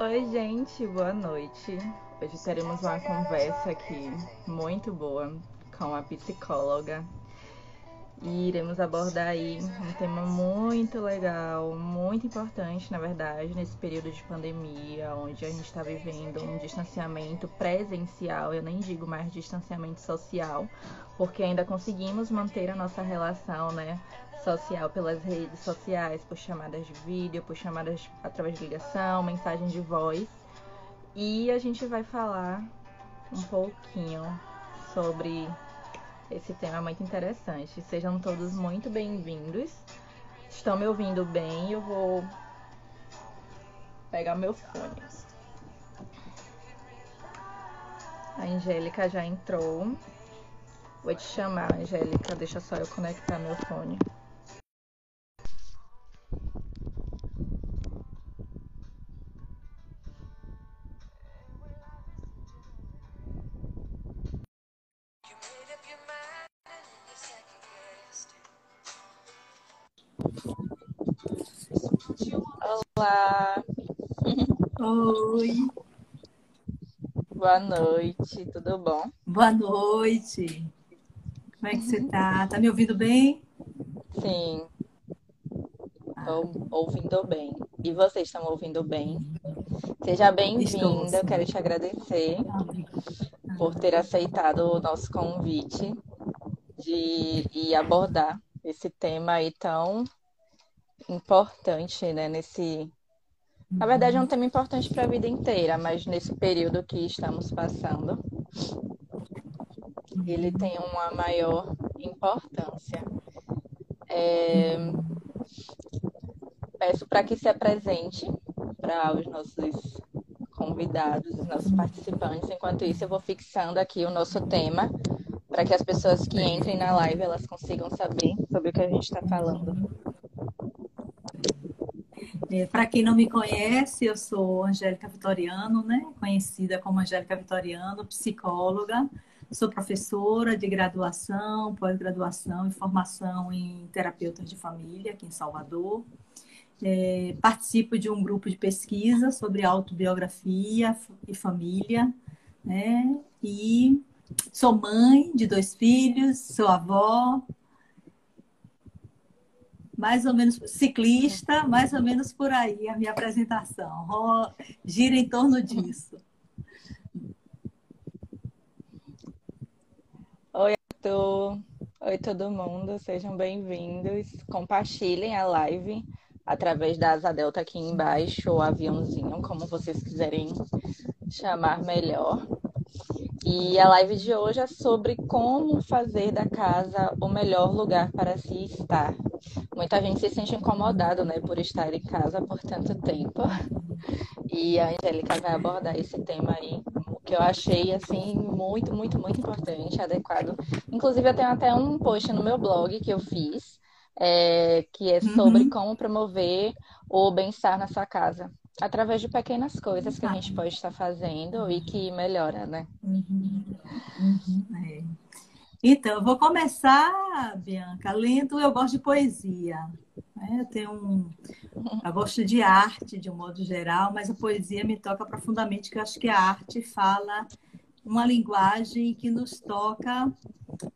Oi, gente, boa noite. Hoje teremos uma conversa aqui muito boa com a psicóloga e iremos abordar aí um tema muito legal, muito importante, na verdade, nesse período de pandemia, onde a gente está vivendo um distanciamento presencial, eu nem digo mais distanciamento social, porque ainda conseguimos manter a nossa relação, né, social pelas redes sociais, por chamadas de vídeo, por chamadas através de ligação, mensagem de voz. E a gente vai falar um pouquinho sobre esse tema é muito interessante. Sejam todos muito bem-vindos. Estão me ouvindo bem? Eu vou pegar meu fone. A Angélica já entrou. Vou te chamar, Angélica. Deixa só eu conectar meu fone. Oi. Boa noite, tudo bom? Boa noite. Como é que você tá? Tá me ouvindo bem? Sim. Estou ouvindo bem. E vocês estão ouvindo bem? Seja bem-vinda. Eu quero te agradecer por ter aceitado o nosso convite de ir abordar esse tema aí tão importante, né, nesse na verdade, é um tema importante para a vida inteira, mas nesse período que estamos passando, ele tem uma maior importância. É... Peço para que se apresente para os nossos convidados, os nossos participantes. Enquanto isso, eu vou fixando aqui o nosso tema para que as pessoas que entrem na live elas consigam saber sobre o que a gente está falando. É, Para quem não me conhece, eu sou Angélica Vitoriano, né? conhecida como Angélica Vitoriano, psicóloga. Sou professora de graduação, pós-graduação e formação em terapeutas de família aqui em Salvador. É, participo de um grupo de pesquisa sobre autobiografia e família, né? E sou mãe de dois filhos, sou avó, mais ou menos ciclista, mais ou menos por aí a minha apresentação. Gira em torno disso. Oi, Arthur. Oi, todo mundo. Sejam bem-vindos. Compartilhem a live através da asa delta aqui embaixo, ou aviãozinho, como vocês quiserem chamar melhor. E a live de hoje é sobre como fazer da casa o melhor lugar para se estar. Muita gente se sente incomodado, né, por estar em casa por tanto tempo. E a Angélica vai abordar esse tema aí, que eu achei assim muito, muito, muito importante, adequado. Inclusive eu tenho até um post no meu blog que eu fiz, é, que é sobre uhum. como promover o bem-estar na sua casa através de pequenas coisas que a gente pode estar fazendo e que melhora, né? Uhum. Uhum. É. Então, eu vou começar, Bianca, lendo. Eu gosto de poesia. Né? Eu tenho um. Eu gosto de arte, de um modo geral, mas a poesia me toca profundamente, porque eu acho que a arte fala uma linguagem que nos toca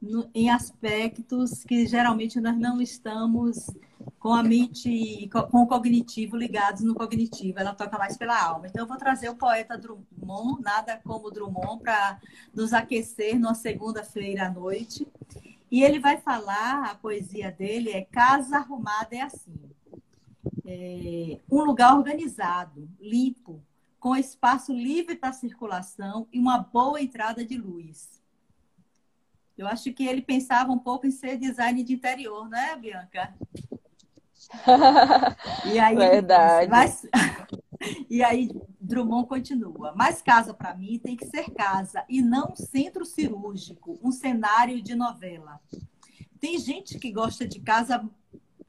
no, em aspectos que geralmente nós não estamos com a mente, com o cognitivo ligados no cognitivo. Ela toca mais pela alma. Então, eu vou trazer o poeta Drummond, nada como Drummond, para nos aquecer numa segunda-feira à noite. E ele vai falar, a poesia dele é Casa Arrumada é assim. É um lugar organizado, limpo, com espaço livre para circulação e uma boa entrada de luz. Eu acho que ele pensava um pouco em ser design de interior, não é, Bianca? e aí, Verdade. Mas... e aí, Drummond continua. Mas casa para mim tem que ser casa e não centro cirúrgico, um cenário de novela. Tem gente que gosta de casa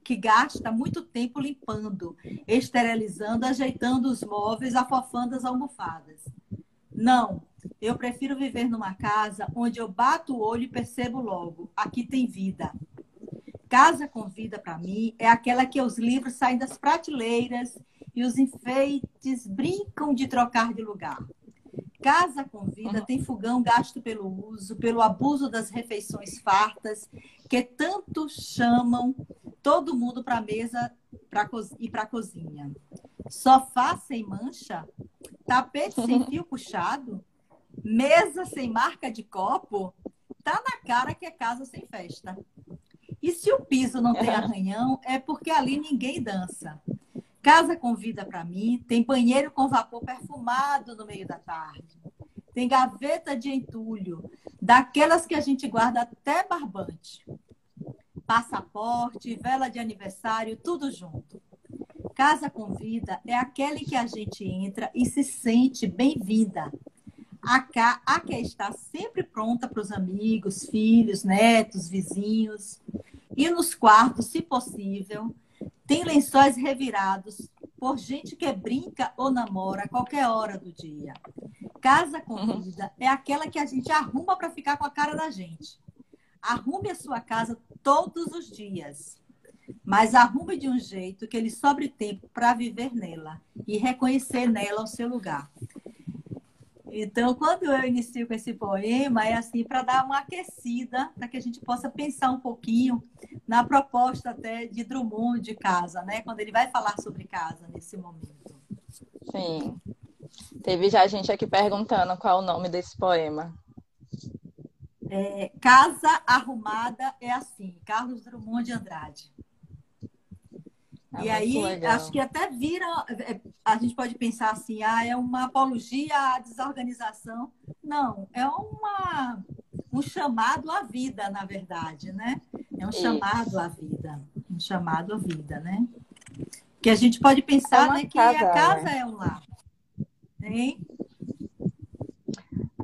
que gasta muito tempo limpando, esterilizando, ajeitando os móveis, afofando as almofadas. Não, eu prefiro viver numa casa onde eu bato o olho e percebo logo, aqui tem vida. Casa com Vida, para mim, é aquela que os livros saem das prateleiras e os enfeites brincam de trocar de lugar. Casa com vida tem fogão gasto pelo uso, pelo abuso das refeições fartas, que tanto chamam todo mundo para a mesa pra e para a cozinha. Sofá sem mancha, tapete sem fio puxado, mesa sem marca de copo, tá na cara que é casa sem festa. E se o piso não tem arranhão, é porque ali ninguém dança. Casa com vida para mim, tem banheiro com vapor perfumado no meio da tarde. Tem gaveta de entulho, daquelas que a gente guarda até barbante. Passaporte, vela de aniversário, tudo junto. Casa com vida é aquele que a gente entra e se sente bem-vinda. A, a que está sempre pronta para os amigos, filhos, netos, vizinhos. E nos quartos, se possível, tem lençóis revirados por gente que brinca ou namora a qualquer hora do dia. Casa comida é aquela que a gente arruma para ficar com a cara da gente. Arrume a sua casa todos os dias, mas arrume de um jeito que ele sobre tempo para viver nela e reconhecer nela o seu lugar. Então, quando eu inicio com esse poema, é assim para dar uma aquecida, para que a gente possa pensar um pouquinho na proposta até de Drummond de casa, né? Quando ele vai falar sobre casa nesse momento. Sim. Teve já gente aqui perguntando qual é o nome desse poema. É, casa Arrumada é assim, Carlos Drummond de Andrade. É e aí, legal. acho que até vira. É, a gente pode pensar assim, ah, é uma apologia à desorganização. Não, é uma, um chamado à vida, na verdade, né? É um Isso. chamado à vida. Um chamado à vida, né? Que a gente pode pensar é né, que casa, a casa né? é um lar. Hein?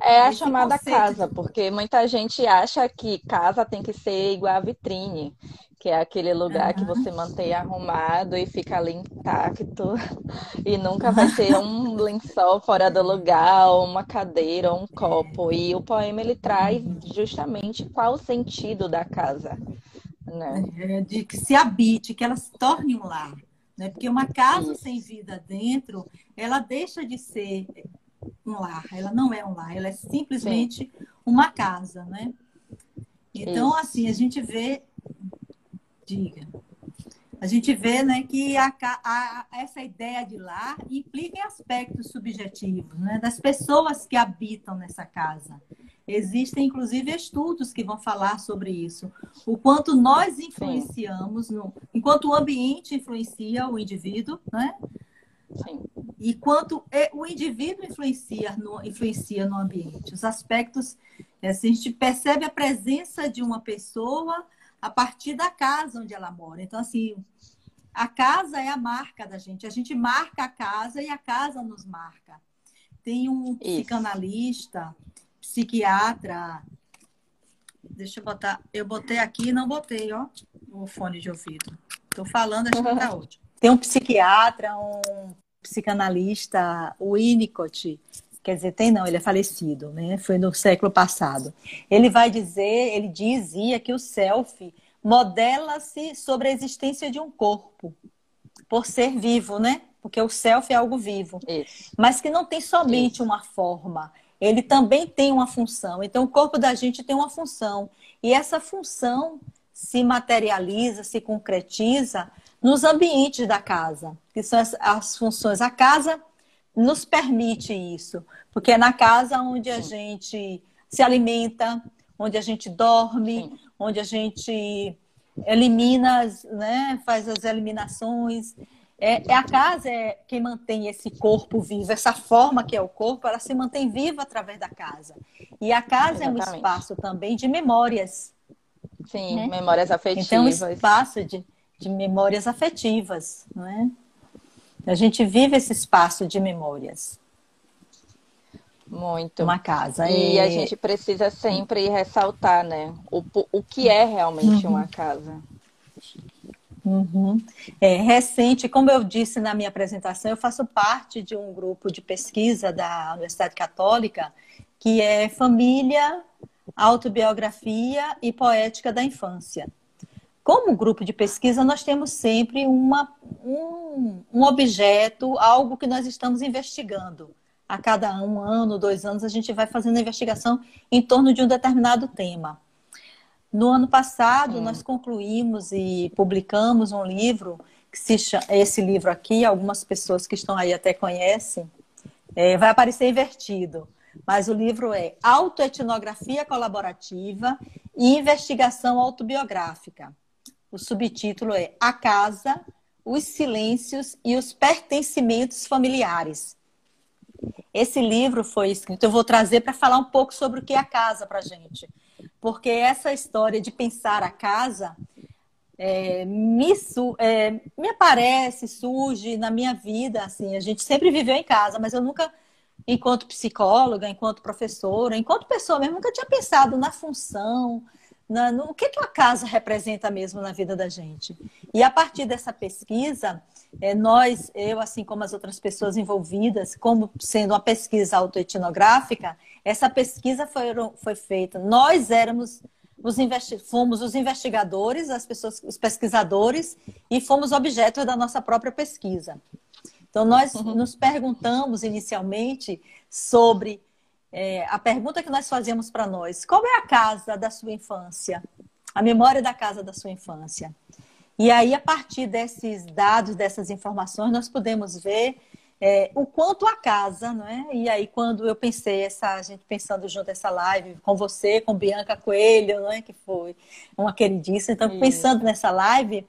É a Esse chamada conceito. casa, porque muita gente acha que casa tem que ser igual a vitrine, que é aquele lugar que você mantém arrumado e fica ali intacto e nunca vai ter um lençol fora do lugar, ou uma cadeira, ou um copo. E o poema ele traz justamente qual o sentido da casa, né? É, de que se habite, que ela se torne um lar, né? Porque uma casa sem vida dentro, ela deixa de ser um lar, ela não é um lar, ela é simplesmente Sim. uma casa, né? Então, assim, a gente vê Diga. A gente vê né, que a, a, essa ideia de lar implica em aspectos subjetivos né, das pessoas que habitam nessa casa. Existem, inclusive, estudos que vão falar sobre isso. O quanto nós influenciamos, no, enquanto o ambiente influencia o indivíduo, né? Sim. E quanto o indivíduo influencia no, influencia no ambiente. Os aspectos, assim, a gente percebe a presença de uma pessoa a partir da casa onde ela mora. Então, assim, a casa é a marca da gente. A gente marca a casa e a casa nos marca. Tem um psicanalista, psiquiatra. Deixa eu botar. Eu botei aqui não botei, ó, o fone de ouvido. Estou falando, acho que tá ótimo. Tem um psiquiatra, um psicanalista, o Winnicott, quer dizer, tem não, ele é falecido, né? Foi no século passado. Ele vai dizer, ele dizia que o self modela-se sobre a existência de um corpo, por ser vivo, né? Porque o self é algo vivo, Isso. mas que não tem somente Isso. uma forma, ele também tem uma função. Então, o corpo da gente tem uma função, e essa função se materializa, se concretiza nos ambientes da casa, que são as, as funções. A casa nos permite isso, porque é na casa onde a Sim. gente se alimenta, onde a gente dorme, Sim. onde a gente elimina, né, faz as eliminações. É, é, a casa é quem mantém esse corpo vivo, essa forma que é o corpo, ela se mantém viva através da casa. E a casa Exatamente. é um espaço também de memórias. Sim, né? memórias afetivas. Então, um espaço de, de memórias afetivas, não é? A gente vive esse espaço de memórias. Muito. Uma casa. E, e, a gente precisa sempre ressaltar, né? O, o que é realmente uhum. uma casa. Uhum. É, recente, como eu disse na minha apresentação, eu faço parte de um grupo de pesquisa da Universidade Católica que é Família, Autobiografia e Poética da Infância. Como grupo de pesquisa, nós temos sempre uma, um, um objeto, algo que nós estamos investigando. A cada um ano, dois anos, a gente vai fazendo a investigação em torno de um determinado tema. No ano passado, Sim. nós concluímos e publicamos um livro, que se chama, esse livro aqui, algumas pessoas que estão aí até conhecem, é, vai aparecer invertido. Mas o livro é Autoetnografia Colaborativa e Investigação Autobiográfica. O subtítulo é A Casa, os Silêncios e os Pertencimentos Familiares. Esse livro foi escrito, eu vou trazer para falar um pouco sobre o que é a casa para a gente. Porque essa história de pensar a casa é, me, é, me aparece, surge na minha vida. Assim, a gente sempre viveu em casa, mas eu nunca, enquanto psicóloga, enquanto professora, enquanto pessoa mesmo, nunca tinha pensado na função, na, no o que, que a casa representa mesmo na vida da gente. E a partir dessa pesquisa, é, nós, eu, assim como as outras pessoas envolvidas, como sendo uma pesquisa autoetnográfica, essa pesquisa foi, foi feita. Nós éramos os fomos os investigadores, as pessoas, os pesquisadores, e fomos objeto da nossa própria pesquisa. Então, nós uhum. nos perguntamos inicialmente sobre é, a pergunta que nós fazíamos para nós: qual é a casa da sua infância? A memória da casa da sua infância. E aí, a partir desses dados, dessas informações, nós podemos ver é, o quanto a casa, não é? E aí, quando eu pensei, essa, a gente pensando junto essa live com você, com Bianca Coelho, não é? Que foi uma queridíssima. Então, pensando nessa live,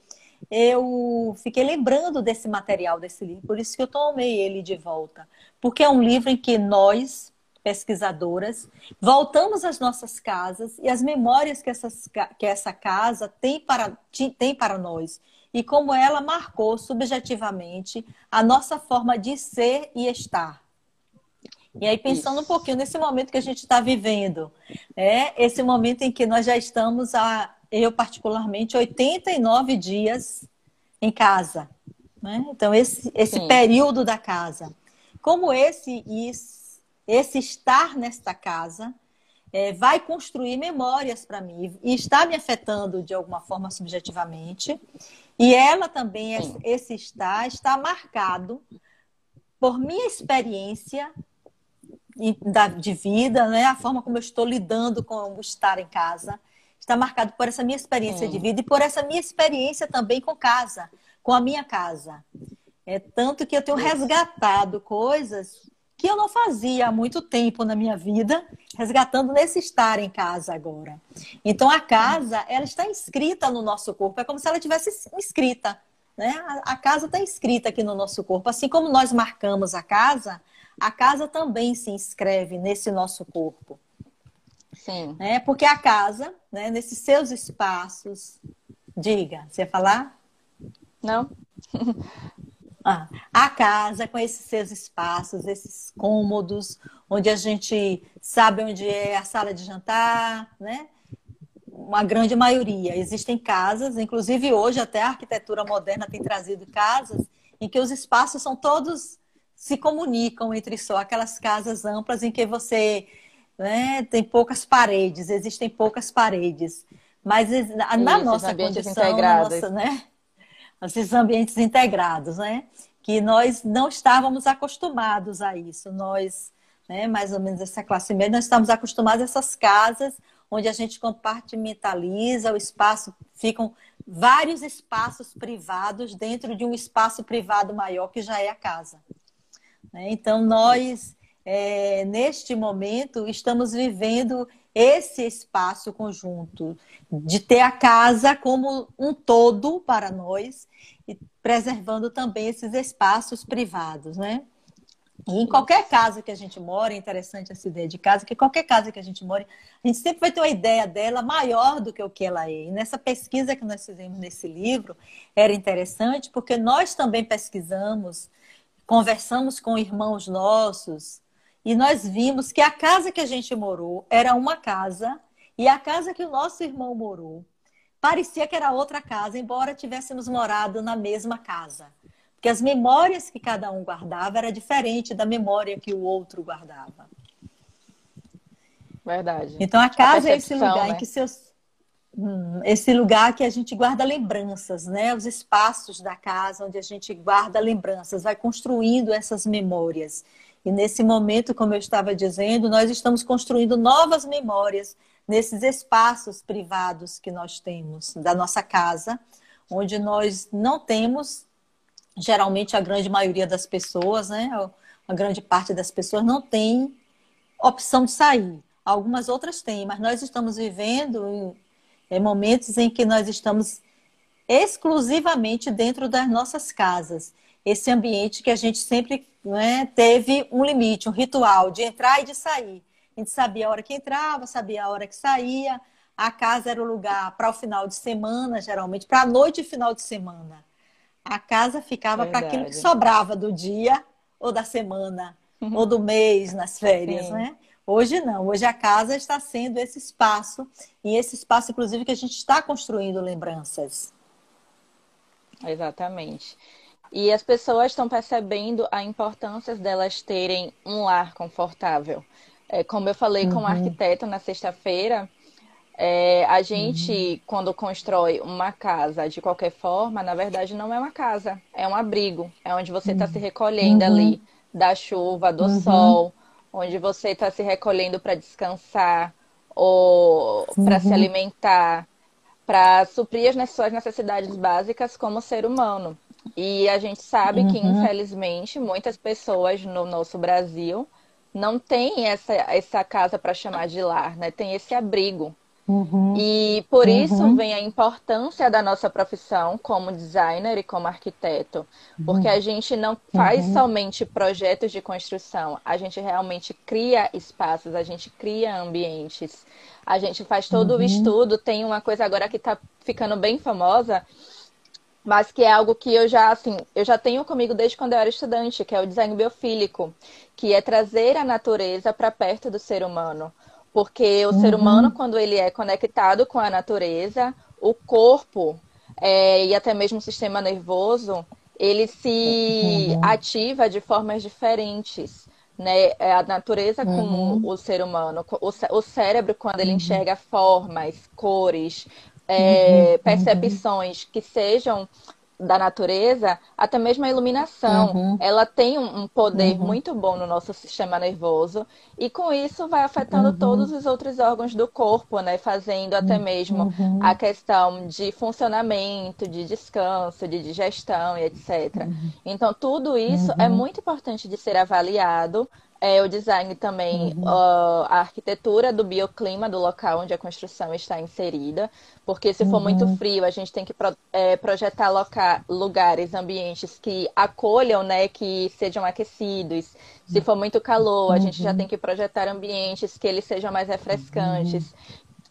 eu fiquei lembrando desse material, desse livro. Por isso que eu tomei ele de volta. Porque é um livro em que nós, pesquisadoras, voltamos às nossas casas e as memórias que, essas, que essa casa tem para, tem para nós e como ela marcou subjetivamente a nossa forma de ser e estar. E aí, pensando um pouquinho nesse momento que a gente está vivendo, é esse momento em que nós já estamos, a, eu particularmente, 89 dias em casa. Né? Então, esse, esse período da casa. Como esse, isso esse estar nesta casa é, vai construir memórias para mim e está me afetando de alguma forma subjetivamente. E ela também, Sim. esse estar, está marcado por minha experiência de vida, né? a forma como eu estou lidando com o estar em casa, está marcado por essa minha experiência Sim. de vida e por essa minha experiência também com casa, com a minha casa. É tanto que eu tenho resgatado coisas que eu não fazia há muito tempo na minha vida, resgatando nesse estar em casa agora. Então a casa, ela está inscrita no nosso corpo, é como se ela tivesse inscrita, né? A, casa está inscrita aqui no nosso corpo, assim como nós marcamos a casa, a casa também se inscreve nesse nosso corpo. Sim. Né? Porque a casa, né, nesses seus espaços, diga, você ia falar? Não. Ah, a casa com esses seus espaços, esses cômodos, onde a gente sabe onde é a sala de jantar, né? Uma grande maioria. Existem casas, inclusive hoje até a arquitetura moderna tem trazido casas em que os espaços são todos se comunicam entre só aquelas casas amplas em que você né, tem poucas paredes, existem poucas paredes. Mas na Isso, nossa condição, nossa, né? Esses ambientes integrados, né? Que nós não estávamos acostumados a isso. Nós, né, mais ou menos essa classe média, nós estamos acostumados a essas casas onde a gente compartimentaliza o espaço, ficam vários espaços privados dentro de um espaço privado maior que já é a casa. Né? Então, nós, é, neste momento, estamos vivendo esse espaço conjunto, de ter a casa como um todo para nós e preservando também esses espaços privados, né? E em qualquer casa que a gente mora, é interessante essa ideia de casa, que qualquer casa que a gente mora, a gente sempre vai ter uma ideia dela maior do que o que ela é. E nessa pesquisa que nós fizemos nesse livro, era interessante porque nós também pesquisamos, conversamos com irmãos nossos, e nós vimos que a casa que a gente morou era uma casa e a casa que o nosso irmão morou parecia que era outra casa, embora tivéssemos morado na mesma casa. Porque as memórias que cada um guardava era diferente da memória que o outro guardava. Verdade. Então a casa a é esse lugar né? em que seus hum, esse lugar que a gente guarda lembranças, né? Os espaços da casa onde a gente guarda lembranças, vai construindo essas memórias. E nesse momento, como eu estava dizendo, nós estamos construindo novas memórias nesses espaços privados que nós temos da nossa casa, onde nós não temos, geralmente a grande maioria das pessoas, né? A grande parte das pessoas não tem opção de sair. Algumas outras têm, mas nós estamos vivendo em, momentos em que nós estamos exclusivamente dentro das nossas casas. Esse ambiente que a gente sempre né, teve um limite, um ritual de entrar e de sair. A gente sabia a hora que entrava, sabia a hora que saía. A casa era o lugar para o final de semana, geralmente, para a noite e final de semana. A casa ficava para aquilo que sobrava do dia ou da semana uhum. ou do mês nas férias, Sim. né? Hoje não, hoje a casa está sendo esse espaço, e esse espaço, inclusive, que a gente está construindo lembranças. Exatamente. E as pessoas estão percebendo a importância delas terem um lar confortável. É, como eu falei uhum. com o um arquiteto na sexta-feira, é, a gente, uhum. quando constrói uma casa de qualquer forma, na verdade não é uma casa, é um abrigo. É onde você está uhum. se recolhendo uhum. ali da chuva, do uhum. sol, onde você está se recolhendo para descansar ou para se uhum. alimentar, para suprir as suas necessidades básicas como ser humano. E a gente sabe que, uhum. infelizmente, muitas pessoas no nosso Brasil não têm essa, essa casa para chamar de lar, né? Tem esse abrigo. Uhum. E por uhum. isso vem a importância da nossa profissão como designer e como arquiteto, porque a gente não faz uhum. somente projetos de construção, a gente realmente cria espaços, a gente cria ambientes, a gente faz todo o uhum. estudo. Tem uma coisa agora que está ficando bem famosa, mas que é algo que eu já assim, eu já tenho comigo desde quando eu era estudante, que é o design biofílico, que é trazer a natureza para perto do ser humano. Porque o uhum. ser humano, quando ele é conectado com a natureza, o corpo é, e até mesmo o sistema nervoso, ele se uhum. ativa de formas diferentes. Né? É a natureza com uhum. o ser humano, o, o cérebro, quando ele uhum. enxerga formas, cores, é, uhum. percepções que sejam da natureza, até mesmo a iluminação, uhum. ela tem um poder uhum. muito bom no nosso sistema nervoso e com isso vai afetando uhum. todos os outros órgãos do corpo, né? Fazendo até mesmo uhum. a questão de funcionamento, de descanso, de digestão e etc. Uhum. Então, tudo isso é uhum. muito importante de ser avaliado é, o design também, uhum. uh, a arquitetura do bioclima do local onde a construção está inserida, porque se for uhum. muito frio, a gente tem que pro, é, projetar loca, lugares, ambientes que acolham, né, que sejam aquecidos. Se for muito calor, a gente já uhum. tem que projetar ambientes que eles sejam mais refrescantes. Uhum.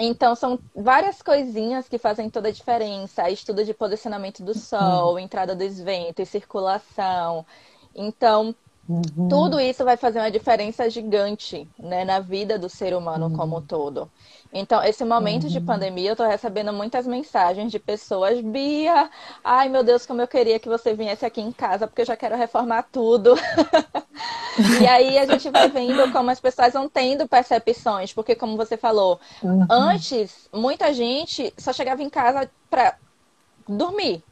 Então, são várias coisinhas que fazem toda a diferença. Estudo de posicionamento do sol, entrada dos ventos, circulação. Então, Uhum. Tudo isso vai fazer uma diferença gigante né, na vida do ser humano uhum. como um todo. Então, esse momento uhum. de pandemia, eu estou recebendo muitas mensagens de pessoas, Bia, ai meu Deus, como eu queria que você viesse aqui em casa, porque eu já quero reformar tudo. e aí a gente vai vendo como as pessoas vão tendo percepções, porque como você falou, uhum. antes, muita gente só chegava em casa para dormir.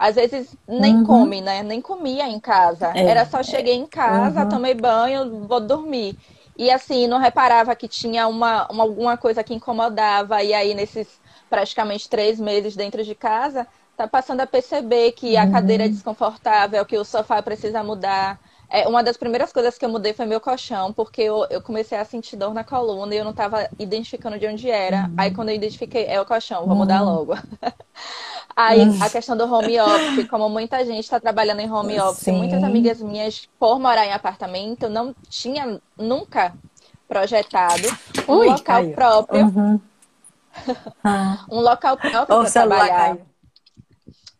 Às vezes nem uhum. come, né? Nem comia em casa. É, Era só cheguei em casa, uhum. tomei banho, vou dormir. E assim, não reparava que tinha uma, uma, alguma coisa que incomodava. E aí, nesses praticamente três meses dentro de casa, tá passando a perceber que a uhum. cadeira é desconfortável, que o sofá precisa mudar. É, uma das primeiras coisas que eu mudei foi meu colchão, porque eu, eu comecei a sentir dor na coluna e eu não estava identificando de onde era. Uhum. Aí quando eu identifiquei, é o colchão, vou mudar uhum. logo. Aí a questão do home office, como muita gente está trabalhando em home office, Sim. muitas amigas minhas, por morar em apartamento, não tinha nunca projetado um Ui, local caiu. próprio. Uhum. um local próprio para trabalhar. Caiu.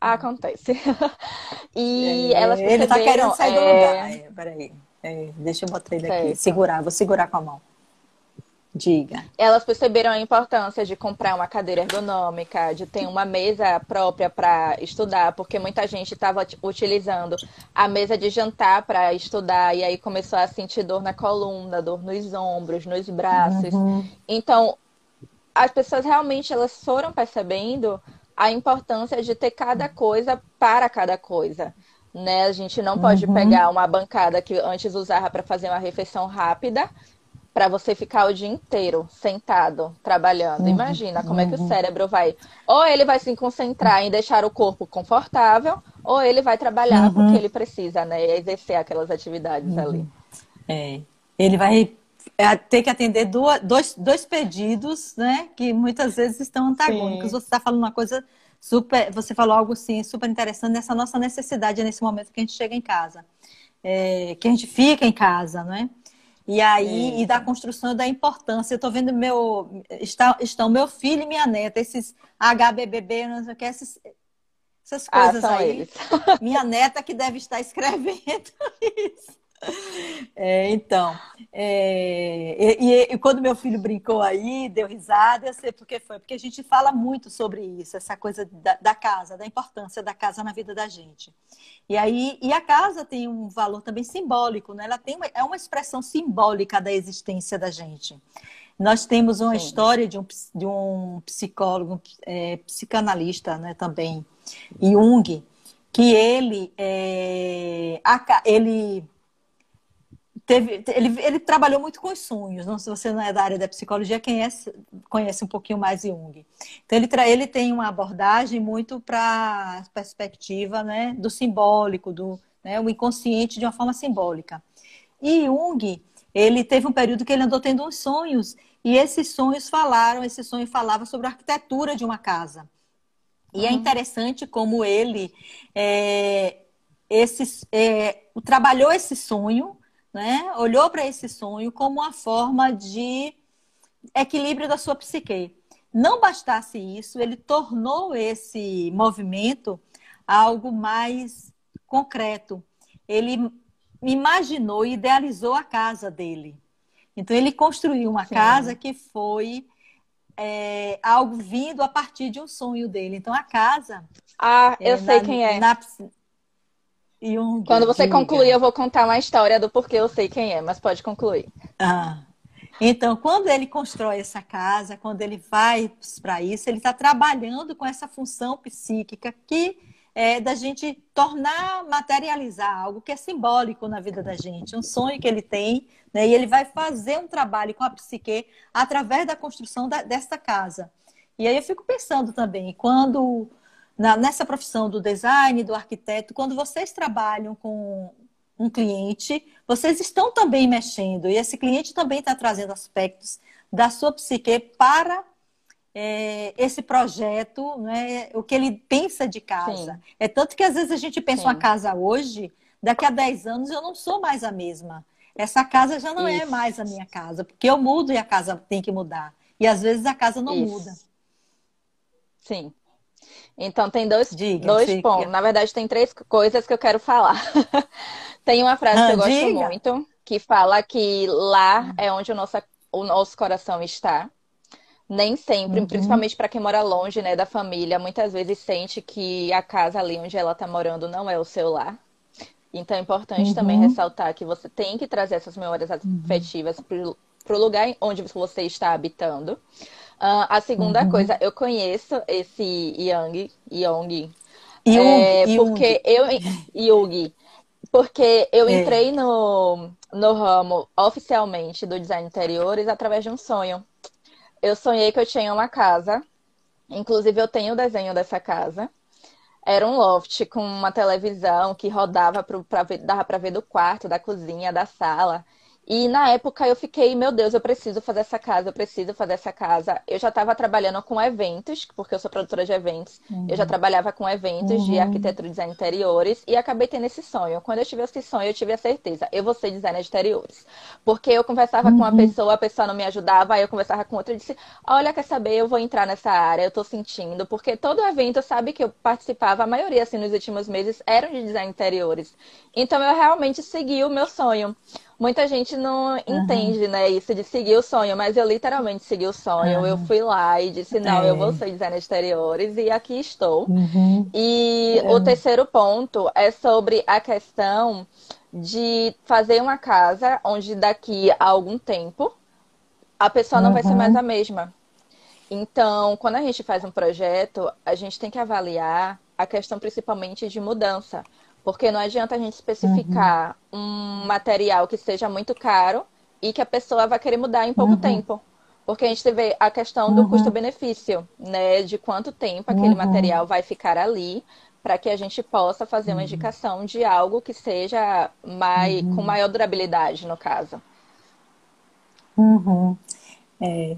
Acontece. e é, elas perceberam... Ele tá querendo sair é... do lugar. É, peraí. É, deixa eu botar ele aqui. Segurar, vou segurar com a mão. Diga. Elas perceberam a importância de comprar uma cadeira ergonômica, de ter uma mesa própria para estudar, porque muita gente estava utilizando a mesa de jantar para estudar e aí começou a sentir dor na coluna, dor nos ombros, nos braços. Uhum. Então, as pessoas realmente elas foram percebendo a importância de ter cada coisa para cada coisa. Né? A gente não pode uhum. pegar uma bancada que antes usava para fazer uma refeição rápida para você ficar o dia inteiro sentado trabalhando. Uhum. Imagina como é que o uhum. cérebro vai. Ou ele vai se concentrar em deixar o corpo confortável, ou ele vai trabalhar uhum. porque ele precisa, né? Exercer aquelas atividades uhum. ali. É. Ele vai é, ter que atender duas, dois, dois pedidos, né? Que muitas vezes estão antagônicos. Sim. Você está falando uma coisa super. Você falou algo assim, super interessante nessa nossa necessidade nesse momento que a gente chega em casa. É, que a gente fica em casa, não é? E aí, é. e da construção da importância. Eu estou vendo meu. Está, estão meu filho e minha neta, esses HBBB, não sei o que, esses, essas ah, coisas ah, aí. Eles. Minha neta que deve estar escrevendo isso. É, então, é, e, e, quando meu filho brincou aí, deu risada, eu sei porque foi, porque a gente fala muito sobre isso, essa coisa da, da, casa, da importância da casa na vida da gente. E aí, e a casa tem um valor também simbólico, né? Ela tem uma, é uma expressão simbólica da existência da gente. Nós temos uma Sim. história de um, de um psicólogo, é, psicanalista, né, também, Jung, que ele, é, ele teve, ele, ele trabalhou muito com os sonhos. Não se você não é da área da psicologia, quem é, conhece um pouquinho mais Jung. Então ele, ele tem uma abordagem muito para a perspectiva né, do simbólico, do né, o inconsciente de uma forma simbólica. E Jung, ele teve um período que ele andou tendo uns sonhos e esses sonhos falaram, esse sonho falava sobre a arquitetura de uma casa. E é uhum. é interessante como ele é, é, trabalhou esse sonho né? Olhou para esse sonho como uma forma de equilíbrio da sua psique. Não bastasse isso, ele tornou esse movimento algo mais concreto. Ele imaginou e idealizou a casa dele. Então, ele construiu uma Sim. casa que foi é, algo vindo a partir de um sonho dele. Então, a casa. Ah, eu é, sei quem é. Na, Jung. Quando você concluir, eu vou contar uma história do porquê eu sei quem é, mas pode concluir. Ah. Então, quando ele constrói essa casa, quando ele vai para isso, ele está trabalhando com essa função psíquica que é da gente tornar, materializar algo que é simbólico na vida da gente, um sonho que ele tem, né? E ele vai fazer um trabalho com a psique através da construção da, dessa casa. E aí eu fico pensando também, quando na, nessa profissão do design, do arquiteto, quando vocês trabalham com um cliente, vocês estão também mexendo e esse cliente também está trazendo aspectos da sua psique para é, esse projeto, né, o que ele pensa de casa. Sim. É tanto que às vezes a gente pensa Sim. uma casa hoje, daqui a 10 anos eu não sou mais a mesma. Essa casa já não é Isso. é mais a minha casa, porque eu mudo e a casa tem que mudar. E às vezes a casa não Isso. muda. Sim. Então, tem dois, diga, dois diga. pontos. Na verdade, tem três coisas que eu quero falar. tem uma frase ah, que eu gosto diga. muito, que fala que lá é onde o nosso, o nosso coração está. Nem sempre, uhum. principalmente para quem mora longe né, da família, muitas vezes sente que a casa ali onde ela está morando não é o seu lar. Então é importante uhum. também ressaltar que você tem que trazer essas memórias uhum. afetivas uhum. para o lugar onde você está habitando. Uh, a segunda uhum. coisa, eu conheço esse Yang, Young, é, porque eu Yugi, porque eu é. entrei no, no ramo oficialmente do design interiores através de um sonho. Eu sonhei que eu tinha uma casa, inclusive eu tenho o desenho dessa casa. Era um loft com uma televisão que rodava para dava para ver do quarto, da cozinha, da sala. E na época eu fiquei, meu Deus, eu preciso fazer essa casa, eu preciso fazer essa casa. Eu já estava trabalhando com eventos, porque eu sou produtora de eventos. Uhum. Eu já uhum. trabalhava com eventos uhum. de arquitetura e design interiores e acabei tendo esse sonho. Quando eu tive esse sonho, eu tive a certeza, eu vou ser designer de interiores. Porque eu conversava uhum. com uma uhum. pessoa, a pessoa não me ajudava, aí eu conversava com outra e disse: "Olha, quer saber, eu vou entrar nessa área, eu tô sentindo", porque todo evento, sabe que eu participava, a maioria assim nos últimos meses eram de design interiores. Então eu realmente segui o meu sonho muita gente não uhum. entende, né, isso de seguir o sonho, mas eu literalmente segui o sonho. Uhum. Eu fui lá e disse, não, é. eu vou ser designer exteriores e aqui estou. Uhum. E é. o terceiro ponto é sobre a questão de fazer uma casa onde daqui a algum tempo a pessoa não vai ser mais a mesma. Então, quando a gente faz um projeto, a gente tem que avaliar a questão principalmente de mudança. Porque não adianta a gente especificar uhum. um material que seja muito caro e que a pessoa vai querer mudar em pouco uhum. tempo. Porque a gente vê a questão do uhum. custo-benefício, né? De quanto tempo aquele uhum. material vai ficar ali para que a gente possa fazer uma uhum. indicação de algo que seja mais, com maior durabilidade, no caso. Uhum. É,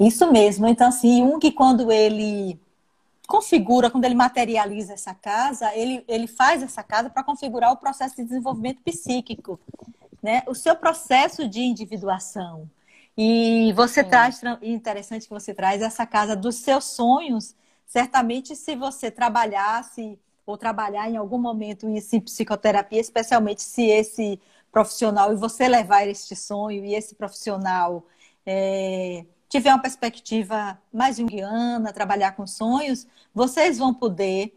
isso mesmo. Então, assim, um que quando ele configura, quando ele materializa essa casa, ele, ele faz essa casa para configurar o processo de desenvolvimento psíquico, né? O seu processo de individuação. E você traz, interessante que você traz essa casa dos seus sonhos. Certamente, se você trabalhasse ou trabalhar em algum momento isso em psicoterapia, especialmente se esse profissional e você levar este sonho e esse profissional é, tiver uma perspectiva mais junguiana, trabalhar com sonhos, vocês vão poder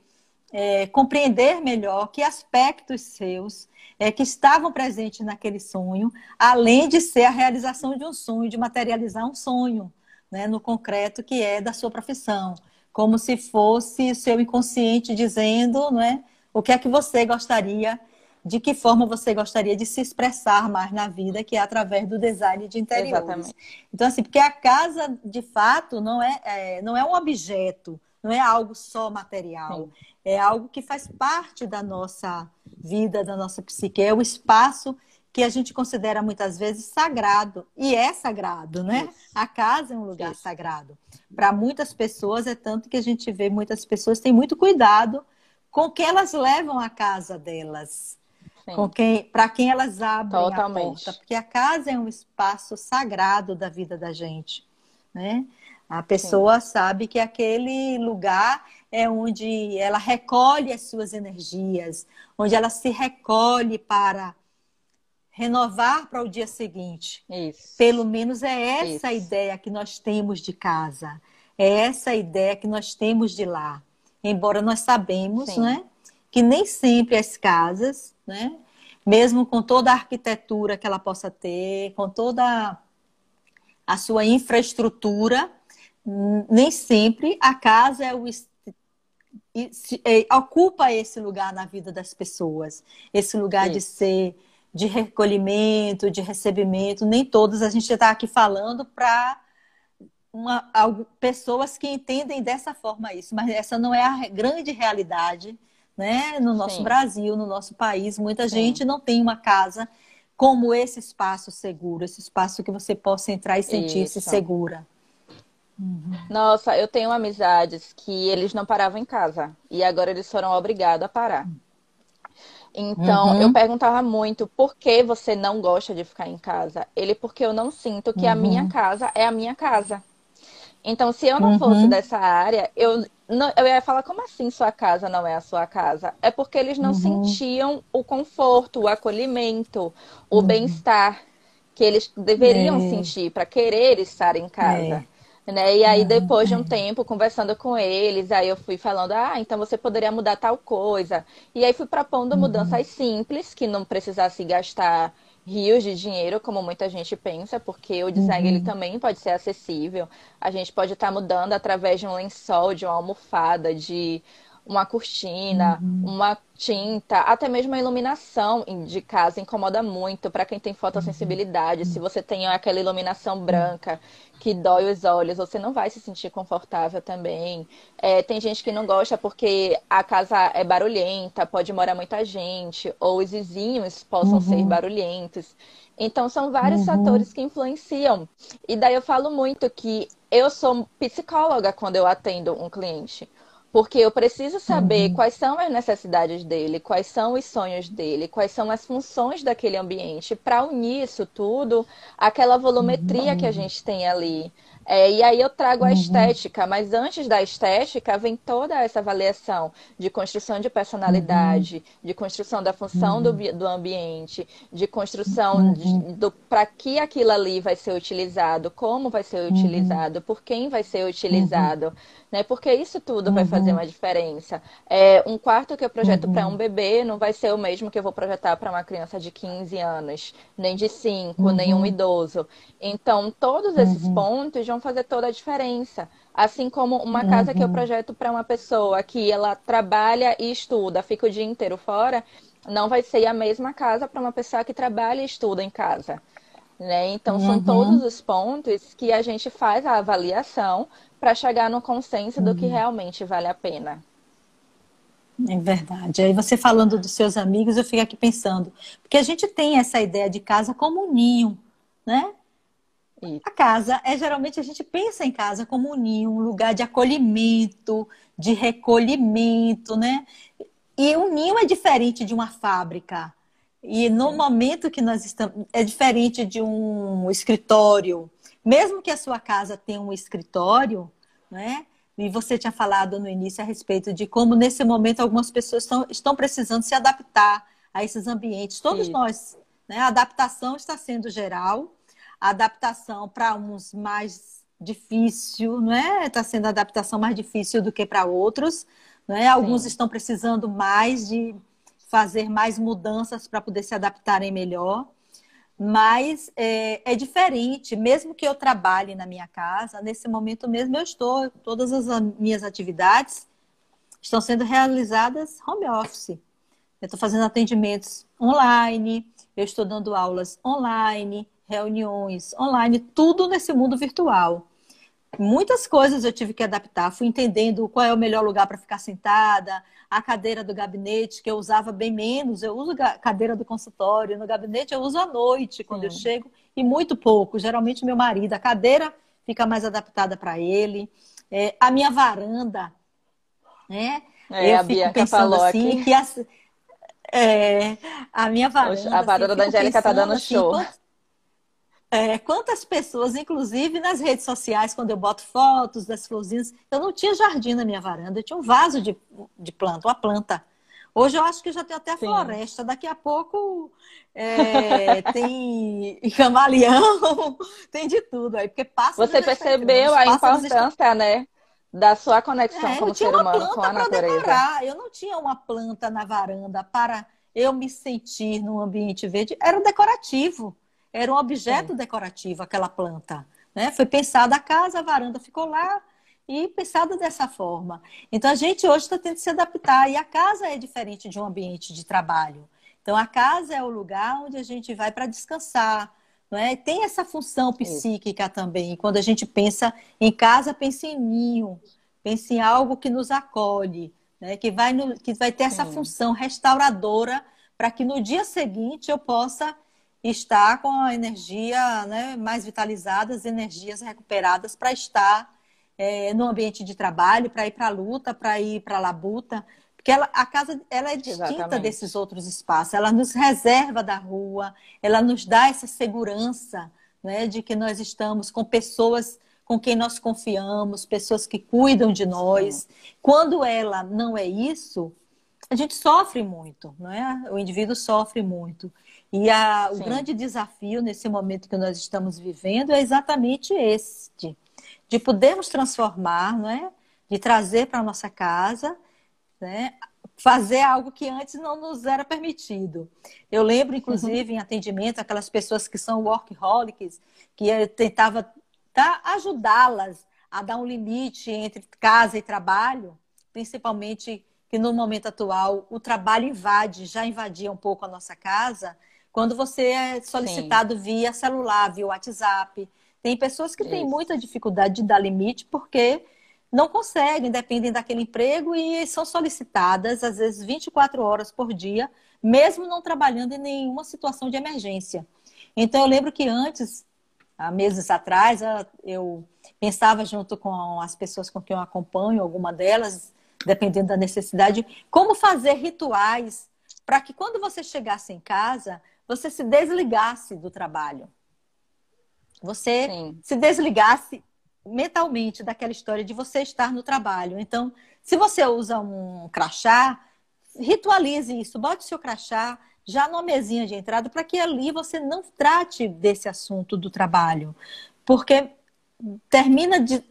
é, compreender melhor que aspectos seus é, que estavam presentes naquele sonho, além de ser a realização de um sonho, de materializar um sonho né, no concreto que é da sua profissão, como se fosse o seu inconsciente dizendo né, o que é que você gostaria de que forma você gostaria de se expressar mais na vida, que é através do design de interiores. Exatamente. Então, assim, porque a casa, de fato, não é, é não é um objeto, não é algo só material. Sim. É algo que faz parte da nossa vida, da nossa psique. É o espaço que a gente considera muitas vezes sagrado. E é sagrado, né? Isso. A casa é um lugar Isso. sagrado. Para muitas pessoas, é tanto que a gente vê muitas pessoas têm muito cuidado com o que elas levam à casa delas para quem elas abrem Totalmente. a porta, porque a casa é um espaço sagrado da vida da gente, né? A pessoa Sim. sabe que aquele lugar é onde ela recolhe as suas energias, onde ela se recolhe para renovar para o dia seguinte. Isso. Pelo menos é essa a ideia que nós temos de casa. É essa a ideia que nós temos de lá. Embora nós sabemos, Sim. né, que nem sempre as casas né? Mesmo com toda a arquitetura que ela possa ter, com toda a sua infraestrutura, nem sempre a casa é o é, ocupa esse lugar na vida das pessoas, esse lugar Sim. de ser de recolhimento, de recebimento. Nem todas a gente está aqui falando para pessoas que entendem dessa forma isso, mas essa não é a grande realidade né? No nosso Sim. Brasil, no nosso país, muita Sim. gente não tem uma casa como esse espaço seguro, esse espaço que você possa entrar e sentir-se segura. Uhum. Nossa, eu tenho amizades que eles não paravam em casa e agora eles foram obrigados a parar. Então, uhum. eu perguntava muito por que você não gosta de ficar em casa. Ele, porque eu não sinto que uhum. a minha casa é a minha casa. Então, se eu não fosse uhum. dessa área, eu, não, eu ia falar, como assim sua casa não é a sua casa? É porque eles não uhum. sentiam o conforto, o acolhimento, o uhum. bem-estar que eles deveriam é. sentir para querer estar em casa. É. Né? E aí, depois de um é. tempo, conversando com eles, aí eu fui falando, ah, então você poderia mudar tal coisa. E aí fui propondo uhum. mudanças simples, que não precisasse gastar rios de dinheiro, como muita gente pensa, porque o design uhum. ele também pode ser acessível. A gente pode estar tá mudando através de um lençol, de uma almofada, de uma cortina, uhum. uma tinta, até mesmo a iluminação de casa incomoda muito para quem tem fotossensibilidade. Uhum. Se você tem aquela iluminação branca que dói os olhos, você não vai se sentir confortável também. É, tem gente que não gosta porque a casa é barulhenta, pode morar muita gente, ou os vizinhos possam uhum. ser barulhentos. Então, são vários uhum. fatores que influenciam. E daí eu falo muito que eu sou psicóloga quando eu atendo um cliente. Porque eu preciso saber uhum. quais são as necessidades dele, quais são os sonhos dele, quais são as funções daquele ambiente, para unir isso tudo àquela volumetria uhum. que a gente tem ali. É, e aí eu trago a uhum. estética, mas antes da estética vem toda essa avaliação de construção de personalidade, uhum. de construção da função uhum. do, do ambiente, de construção uhum. do para que aquilo ali vai ser utilizado, como vai ser uhum. utilizado, por quem vai ser utilizado. Uhum. Né? Porque isso tudo vai fazer uma diferença. É, um quarto que eu projeto para um bebê não vai ser o mesmo que eu vou projetar para uma criança de 15 anos, nem de 5, nem um idoso. Então, todos esses pontos vão fazer toda a diferença. Assim como uma casa que eu uhum. projeto para uma pessoa que ela trabalha e estuda, fica o dia inteiro fora, não vai ser a mesma casa para uma pessoa que trabalha e estuda em casa. Né? Então, uhum. são todos os pontos que a gente faz a avaliação para chegar no consenso uhum. do que uhum. realmente vale a pena. É verdade. Aí você falando dos seus amigos, eu fico aqui pensando, porque a gente tem essa ideia de casa como um ninho, né? A casa é geralmente a gente pensa em casa como um ninho, um lugar de acolhimento, de recolhimento, né? E o ninho é diferente de uma fábrica. E no momento que nós estamos, é diferente de um escritório. Mesmo que a sua casa tenha um escritório, né? E você tinha falado no início a respeito de como, nesse momento, algumas pessoas estão, estão precisando se adaptar a esses ambientes. Todos Sim. nós, né? A adaptação está sendo geral a adaptação para uns mais difícil, não é? Está sendo a adaptação mais difícil do que para outros, não é? Alguns estão precisando mais de fazer mais mudanças para poder se adaptarem melhor. Mas é, é, diferente, mesmo que eu trabalhe na minha casa, nesse momento mesmo eu estou, todas as minhas atividades estão sendo realizadas home office. Eu estou fazendo atendimentos online, eu estou dando aulas online, reuniões online, tudo nesse mundo virtual. Muitas coisas eu tive que adaptar, fui entendendo qual é o melhor lugar para ficar sentada, a cadeira do gabinete, que eu usava bem menos, eu uso a cadeira do consultório, no gabinete eu uso à noite, quando Sim. eu chego, e muito pouco, geralmente meu marido, a cadeira fica mais adaptada para ele, é, a minha varanda, né? É, eu a fico pensando assim, que a, é, a minha varanda. A varanda assim, da Angélica está dando assim, show. Quanto, é, quantas pessoas, inclusive nas redes sociais, quando eu boto fotos das florzinhas, eu não tinha jardim na minha varanda, eu tinha um vaso de, de planta, uma planta. Hoje eu acho que já tem até a Sim. floresta, daqui a pouco é, tem camaleão, tem de tudo aí, porque passa. Você percebeu a importância, né? Da sua conexão é, como ser humano com a natureza. Decorar. Eu não tinha uma planta na varanda para eu me sentir num ambiente verde. Era decorativo. Era um objeto decorativo aquela planta. Né? Foi pensada a casa, a varanda ficou lá e pensada dessa forma. Então a gente hoje está tendo que se adaptar e a casa é diferente de um ambiente de trabalho. Então a casa é o lugar onde a gente vai para descansar, não é? Tem essa função psíquica também. Quando a gente pensa em casa, pensa em ninho, pensa em algo que nos acolhe, né? que, vai no, que vai ter Sim. essa função restauradora para que no dia seguinte eu possa estar com a energia né, mais vitalizada, as energias recuperadas para estar é, no ambiente de trabalho, para ir para a luta, para ir para a labuta. Porque ela, a casa ela é distinta Exatamente. desses outros espaços, ela nos reserva da rua, ela nos dá essa segurança né, de que nós estamos com pessoas com quem nós confiamos, pessoas que cuidam de nós. Sim. Quando ela não é isso, a gente sofre muito, não é? O indivíduo sofre muito. E a, o grande desafio nesse momento que nós estamos vivendo é exatamente este, de podermos transformar, não é? de trazer para a nossa casa, né? fazer algo que antes não nos era permitido. Eu lembro, inclusive, uhum. em atendimento, aquelas pessoas que são workaholics, que eu tentava tá, ajudá-las a dar um limite entre casa e trabalho, principalmente que no momento atual o trabalho invade, já invadia um pouco a nossa casa, quando você é solicitado Sim. via celular, via WhatsApp. Tem pessoas que Isso. têm muita dificuldade de dar limite porque não conseguem, dependem daquele emprego e são solicitadas, às vezes, 24 horas por dia, mesmo não trabalhando em nenhuma situação de emergência. Então, eu lembro que antes, há meses atrás, eu pensava junto com as pessoas com quem eu acompanho, alguma delas, dependendo da necessidade, como fazer rituais para que quando você chegasse em casa, você se desligasse do trabalho. Você Sim. se desligasse mentalmente daquela história de você estar no trabalho. Então, se você usa um crachá, ritualize isso, bote seu crachá já numa mesinha de entrada para que ali você não trate desse assunto do trabalho. Porque termina de,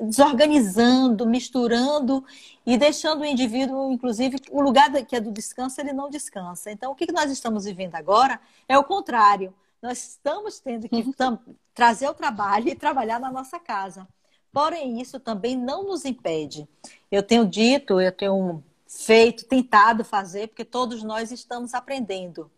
desorganizando, misturando e deixando o indivíduo, inclusive, o lugar que é do descanso, ele não descansa. Então, o que nós estamos vivendo agora é o contrário. Nós estamos tendo que trazer o trabalho e trabalhar na nossa casa. Porém, isso também não nos impede. Eu tenho dito, eu tenho feito, tentado fazer, porque todos nós estamos aprendendo.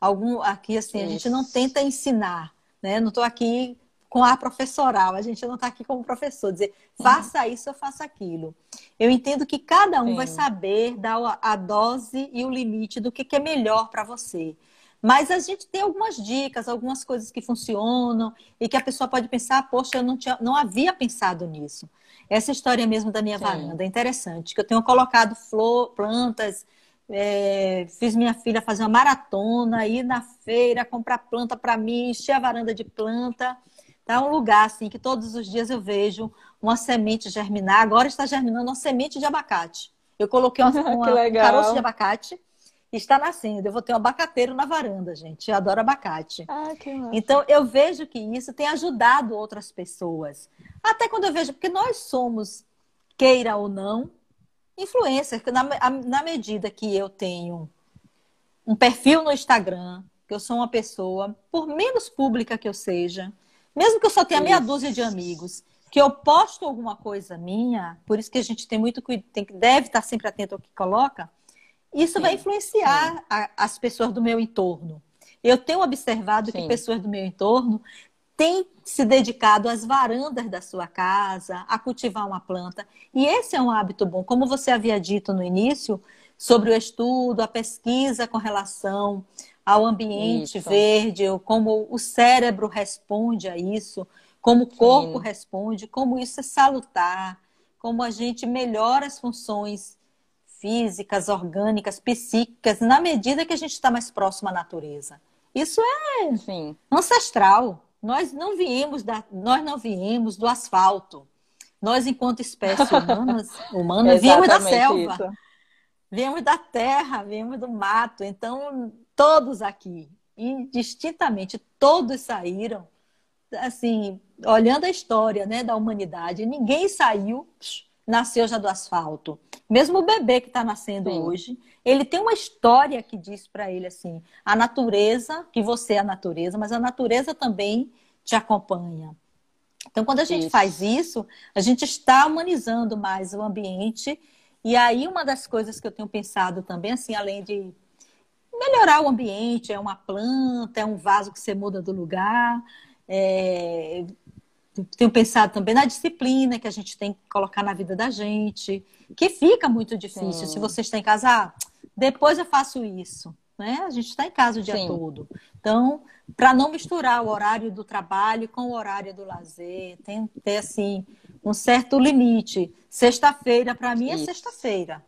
Algum aqui assim, a gente não tenta ensinar, né? Não estou aqui com a professoral, a gente não está aqui como professor, dizer faça isso ou faça aquilo. Eu entendo que cada um Sim. vai saber dar a dose e o limite do que, que é melhor para você. Mas a gente tem algumas dicas, algumas coisas que funcionam e que a pessoa pode pensar, poxa, eu não, tinha, não havia pensado nisso. Essa história mesmo da minha Sim. varanda é interessante, que eu tenho colocado flor, plantas, é, fiz minha filha fazer uma maratona, ir na feira, comprar planta para mim, encher a varanda de planta. Tá é um lugar assim que todos os dias eu vejo uma semente germinar. Agora está germinando uma semente de abacate. Eu coloquei uma, uma um caroço de abacate está nascendo. Eu vou ter um abacateiro na varanda, gente. Eu adoro abacate. Ah, que então, eu vejo que isso tem ajudado outras pessoas. Até quando eu vejo, porque nós somos, queira ou não, influencers. Na, na medida que eu tenho um perfil no Instagram, que eu sou uma pessoa, por menos pública que eu seja, mesmo que eu só tenha meia dúzia de amigos, que eu posto alguma coisa minha, por isso que a gente tem muito tem, deve estar sempre atento ao que coloca, isso sim, vai influenciar a, as pessoas do meu entorno. Eu tenho observado sim. que pessoas do meu entorno têm se dedicado às varandas da sua casa, a cultivar uma planta. E esse é um hábito bom. Como você havia dito no início, sobre o estudo, a pesquisa com relação ao ambiente isso. verde, como o cérebro responde a isso, como o corpo Sim. responde, como isso é salutar, como a gente melhora as funções físicas, orgânicas, psíquicas, na medida que a gente está mais próximo à natureza. Isso é Sim. ancestral. Nós não viemos da, nós não viemos do asfalto. Nós, enquanto espécie humana, humana viemos da selva. Isso. Viemos da terra, viemos do mato. Então, todos aqui, indistintamente, todos saíram, assim, olhando a história né, da humanidade, ninguém saiu nasceu já do asfalto. Mesmo o bebê que está nascendo Sim. hoje, ele tem uma história que diz para ele assim: a natureza, que você é a natureza, mas a natureza também te acompanha. Então, quando a gente isso. faz isso, a gente está humanizando mais o ambiente. E aí, uma das coisas que eu tenho pensado também, assim, além de melhorar o ambiente, é uma planta, é um vaso que você muda do lugar, é, tenho pensado também na disciplina que a gente tem que colocar na vida da gente, que fica muito difícil. Sim. Se você está em casa, ah, depois eu faço isso. Né? A gente está em casa o dia Sim. todo. Então, para não misturar o horário do trabalho com o horário do lazer, tem que ter assim um certo limite. Sexta-feira, para mim, é sexta-feira.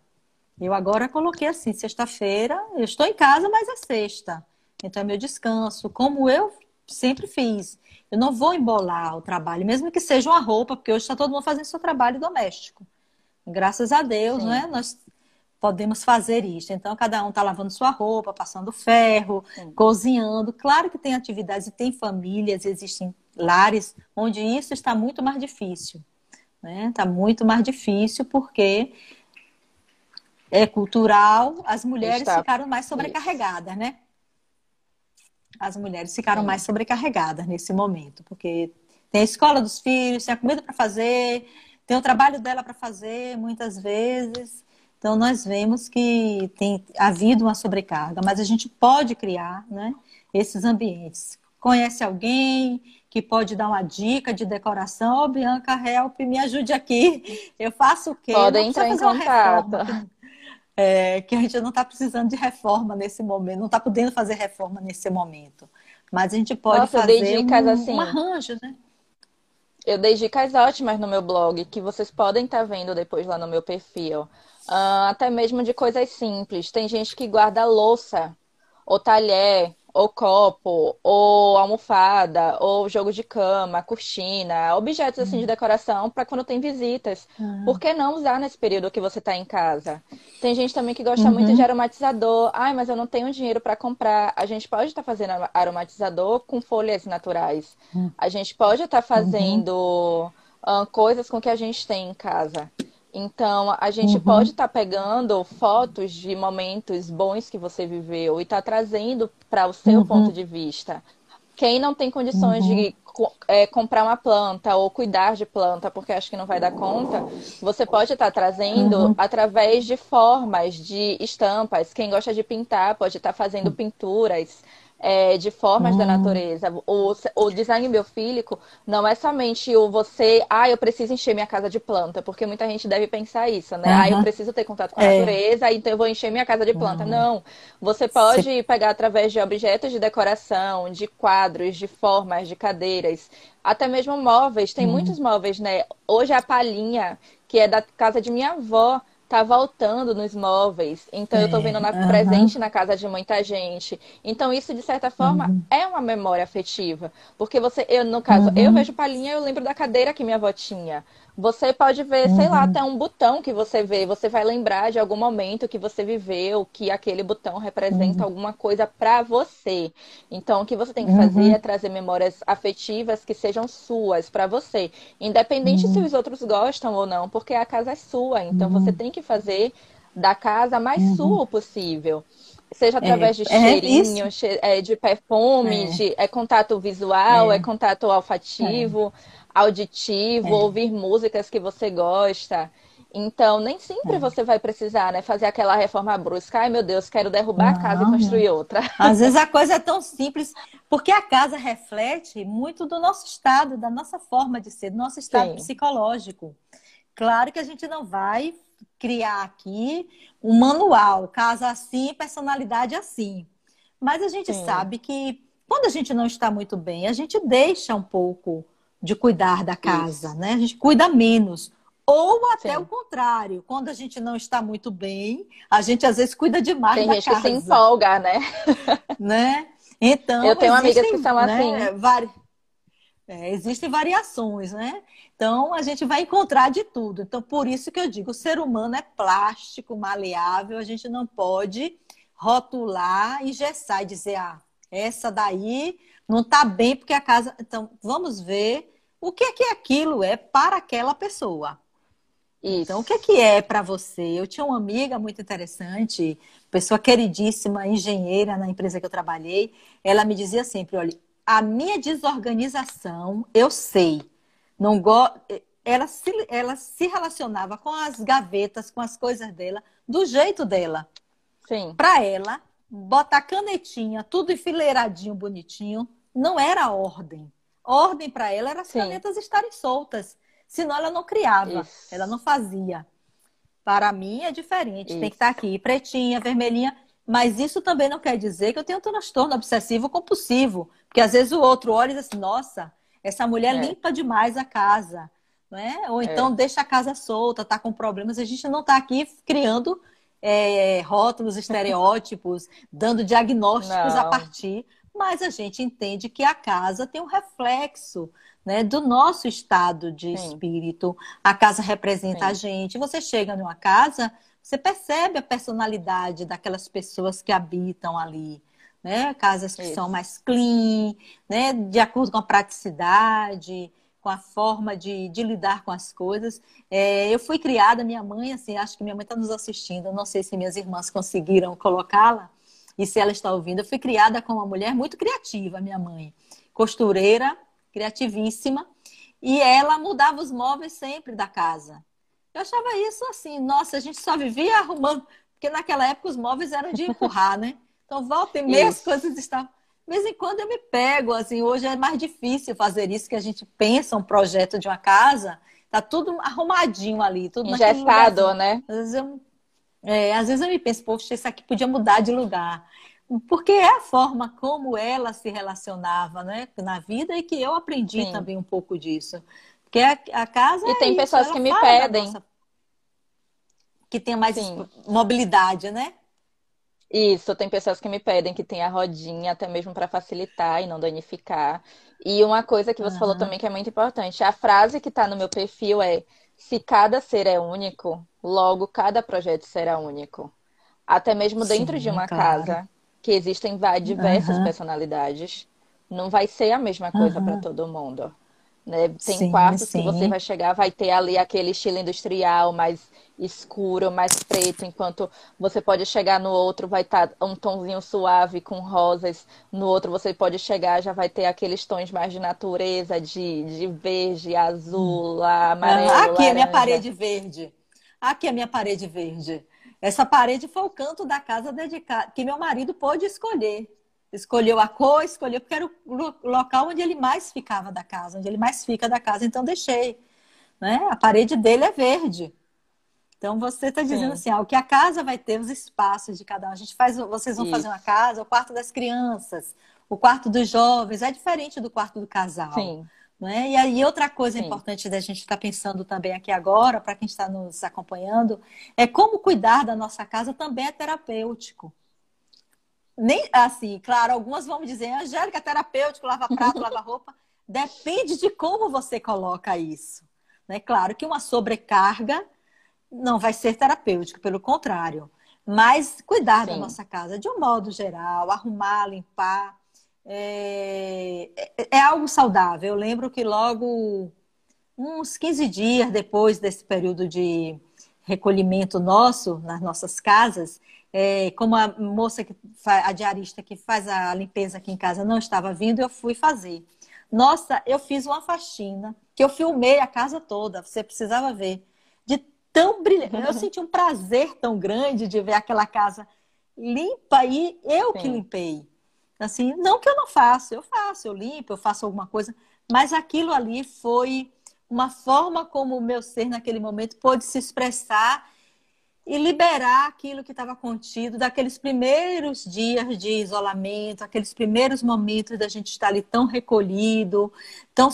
Eu agora coloquei assim, sexta-feira, eu estou em casa, mas é sexta. Então é meu descanso, como eu sempre fiz. Eu não vou embolar o trabalho, mesmo que seja uma roupa, porque hoje está todo mundo fazendo seu trabalho doméstico. Graças a Deus, Sim. né? Nós podemos fazer isso. Então, cada um está lavando sua roupa, passando ferro, Sim. cozinhando. Claro que tem atividades e tem famílias, existem lares onde isso está muito mais difícil. Né? Está muito mais difícil porque é cultural, as mulheres está... ficaram mais sobrecarregadas, né? as mulheres ficaram mais sobrecarregadas nesse momento, porque tem a escola dos filhos, tem a comida para fazer, tem o trabalho dela para fazer, muitas vezes. Então, nós vemos que tem havido uma sobrecarga, mas a gente pode criar né, esses ambientes. Conhece alguém que pode dar uma dica de decoração? Ô, oh, Bianca Help, me ajude aqui. Eu faço o quê? Podem entrar em contato é, que a gente não está precisando de reforma nesse momento, não está podendo fazer reforma nesse momento. Mas a gente pode Nossa, fazer dicas, um, assim, um arranjo, né? Eu dei dicas ótimas no meu blog, que vocês podem estar tá vendo depois lá no meu perfil. Uh, até mesmo de coisas simples. Tem gente que guarda louça ou talher ou copo, ou almofada, ou jogo de cama, cortina, objetos assim de hum. decoração para quando tem visitas. Uhum. Por que não usar nesse período que você está em casa? Tem gente também que gosta uhum. muito de aromatizador. Ai, mas eu não tenho dinheiro para comprar. A gente pode estar tá fazendo aromatizador com folhas naturais. Uhum. A gente pode estar tá fazendo uh, coisas com que a gente tem em casa. Então, a gente uhum. pode estar tá pegando fotos de momentos bons que você viveu e estar tá trazendo para o seu uhum. ponto de vista. Quem não tem condições uhum. de é, comprar uma planta ou cuidar de planta, porque acho que não vai dar conta, você pode estar trazendo uhum. através de formas, de estampas. Quem gosta de pintar pode estar fazendo pinturas é, de formas da hum. natureza. O, o design biofílico não é somente o você, ah, eu preciso encher minha casa de planta, porque muita gente deve pensar isso, né? Uhum. Ah, eu preciso ter contato com a é. natureza, então eu vou encher minha casa de planta. Uhum. Não. Você pode Sim. pegar através de objetos de decoração, de quadros, de formas, de cadeiras, até mesmo móveis. Tem uhum. muitos móveis, né? Hoje a palhinha, que é da casa de minha avó, tá voltando nos móveis. Então, é, eu estou vendo na, uhum. presente na casa de muita gente. Então, isso, de certa forma, uhum. é uma memória afetiva. Porque você, eu, no caso, uhum. eu vejo palhinha, eu lembro da cadeira que minha avó tinha. Você pode ver, uhum. sei lá, uhum. até um botão que você vê. Você vai lembrar de algum momento que você viveu, que aquele botão representa uhum. alguma coisa para você. Então, o que você tem que fazer uhum. é trazer memórias afetivas que sejam suas para você, independente se uhum. os outros gostam ou não, porque a casa é sua. Então, você tem que fazer da casa mais sua possível seja é, através é, de cheirinho, é, de perfume, é. de é contato visual, é, é contato olfativo auditivo, é. ouvir músicas que você gosta. Então, nem sempre é. você vai precisar, né, fazer aquela reforma brusca. Ai, meu Deus, quero derrubar não, a casa e construir outra. Às vezes a coisa é tão simples, porque a casa reflete muito do nosso estado, da nossa forma de ser, do nosso estado Sim. psicológico. Claro que a gente não vai criar aqui um manual, casa assim, personalidade assim. Mas a gente Sim. sabe que quando a gente não está muito bem, a gente deixa um pouco de cuidar da casa, Isso. né? A gente cuida menos. Ou até Sim. o contrário, quando a gente não está muito bem, a gente às vezes cuida demais Tem da gente casa. que se empolga, né? né? Então, eu tenho existem, amigas que são né, assim. É, existem variações, né? Então a gente vai encontrar de tudo. Então, por isso que eu digo, o ser humano é plástico, maleável, a gente não pode rotular, engessar e dizer, ah, essa daí não está bem porque a casa. Então, vamos ver o que é que aquilo é para aquela pessoa. Isso. Então, o que é que é para você? Eu tinha uma amiga muito interessante, pessoa queridíssima, engenheira na empresa que eu trabalhei. Ela me dizia sempre: olha, a minha desorganização, eu sei. Não go... ela, se, ela se relacionava com as gavetas, com as coisas dela, do jeito dela. Sim. Para ela, botar canetinha, tudo enfileiradinho, bonitinho, não era ordem. Ordem para ela era as Sim. canetas estarem soltas. Senão ela não criava, Isso. ela não fazia. Para mim é diferente. Isso. Tem que estar aqui, pretinha, vermelhinha. Mas isso também não quer dizer que eu tenho um transtorno obsessivo compulsivo. Porque às vezes o outro olha e diz assim, nossa, essa mulher é. limpa demais a casa. Né? Ou então é. deixa a casa solta, tá com problemas. A gente não está aqui criando é, rótulos, estereótipos, dando diagnósticos não. a partir, mas a gente entende que a casa tem um reflexo né, do nosso estado de Sim. espírito. A casa representa Sim. a gente. Você chega numa casa, você percebe a personalidade daquelas pessoas que habitam ali. Né? Casas que Isso. são mais clean, né? de acordo com a praticidade, com a forma de, de lidar com as coisas. É, eu fui criada, minha mãe, assim, acho que minha mãe está nos assistindo, não sei se minhas irmãs conseguiram colocá-la, e se ela está ouvindo, eu fui criada com uma mulher muito criativa, minha mãe. Costureira, criativíssima, e ela mudava os móveis sempre da casa. Eu achava isso assim, nossa, a gente só vivia arrumando, porque naquela época os móveis eram de empurrar, né? Então, volta e meia as coisas estavam de vez em quando eu me pego, assim, hoje é mais difícil fazer isso, que a gente pensa um projeto de uma casa, tá tudo arrumadinho ali, tudo Engessado, né? Às vezes, eu, é, às vezes eu me penso, poxa, isso aqui podia mudar de lugar. Porque é a forma como ela se relacionava né, na vida e que eu aprendi Sim. também um pouco disso. Porque a, a casa. E é tem isso, pessoas que me pedem. Nossa... Que tem mais Sim. mobilidade, né? Isso, tem pessoas que me pedem que tenha rodinha, até mesmo para facilitar e não danificar. E uma coisa que você uhum. falou também que é muito importante, a frase que está no meu perfil é: se cada ser é único, logo cada projeto será único. Até mesmo dentro Sim, de uma claro. casa que existem diversas uhum. personalidades, não vai ser a mesma coisa uhum. para todo mundo. Né? Tem sim, quartos sim. que você vai chegar, vai ter ali aquele estilo industrial, mais escuro, mais preto, enquanto você pode chegar no outro, vai estar tá um tomzinho suave com rosas, no outro você pode chegar, já vai ter aqueles tons mais de natureza, de, de verde, azul, hum. amarelo. Aqui laranja. a minha parede verde. Aqui a minha parede verde. Essa parede foi o canto da casa dedicado, que meu marido pôde escolher. Escolheu a cor, escolheu porque era o local onde ele mais ficava da casa, onde ele mais fica da casa, então deixei. Né? A parede dele é verde. Então você está dizendo Sim. assim, ah, o que a casa vai ter, os espaços de cada um. A gente faz, vocês vão Isso. fazer uma casa, o quarto das crianças, o quarto dos jovens, é diferente do quarto do casal. Sim. Né? E aí outra coisa Sim. importante da gente estar tá pensando também aqui agora, para quem está nos acompanhando, é como cuidar da nossa casa também é terapêutico. Nem assim, claro, algumas vão me dizer, Angélica, é terapêutico, lava prato, lava roupa. Depende de como você coloca isso. Né? Claro que uma sobrecarga não vai ser terapêutico, pelo contrário. Mas cuidar Sim. da nossa casa de um modo geral, arrumar, limpar, é, é, é, algo saudável. Eu lembro que logo, uns 15 dias depois desse período de recolhimento nosso nas nossas casas, é, como a moça, que a diarista que faz a limpeza aqui em casa não estava vindo, eu fui fazer. Nossa, eu fiz uma faxina, que eu filmei a casa toda, você precisava ver tão brilhante. Eu senti um prazer tão grande de ver aquela casa limpa e eu Sim. que limpei. Assim, não que eu não faço, eu faço, eu limpo, eu faço alguma coisa, mas aquilo ali foi uma forma como o meu ser naquele momento pôde se expressar e liberar aquilo que estava contido daqueles primeiros dias de isolamento, aqueles primeiros momentos da gente estar ali tão recolhido, tão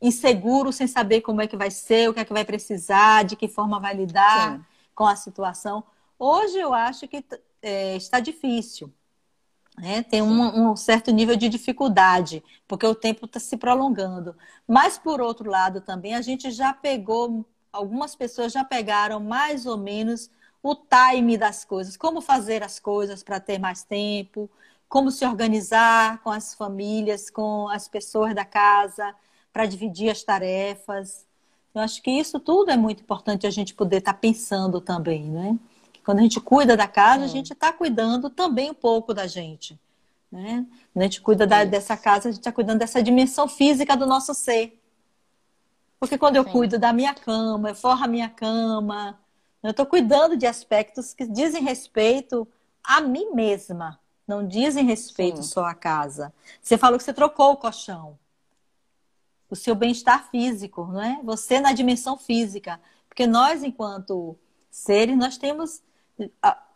inseguro, sem saber como é que vai ser, o que é que vai precisar, de que forma vai lidar Sim. com a situação. Hoje eu acho que é, está difícil. Né? Tem um, um, certo nível de dificuldade, porque o tempo está se prolongando. Mas, por outro lado, também a gente já pegou, algumas pessoas já pegaram mais ou menos o time das coisas, como fazer as coisas para ter mais tempo, como se organizar com as famílias, com as pessoas da casa, para dividir as tarefas. Eu acho que isso tudo é muito importante a gente poder estar tá pensando também, né? Que quando a gente cuida da casa, a gente está cuidando também um pouco da gente. Né? Quando a gente cuida da, dessa casa, a gente está cuidando dessa dimensão física do nosso ser. Porque quando eu Sim. cuido da minha cama, eu forro a minha cama, eu estou cuidando de aspectos que dizem respeito a mim mesma, não dizem respeito Sim. só à casa. Você falou que você trocou o colchão o seu bem-estar físico, não é? Você na dimensão física. Porque nós, enquanto seres, nós temos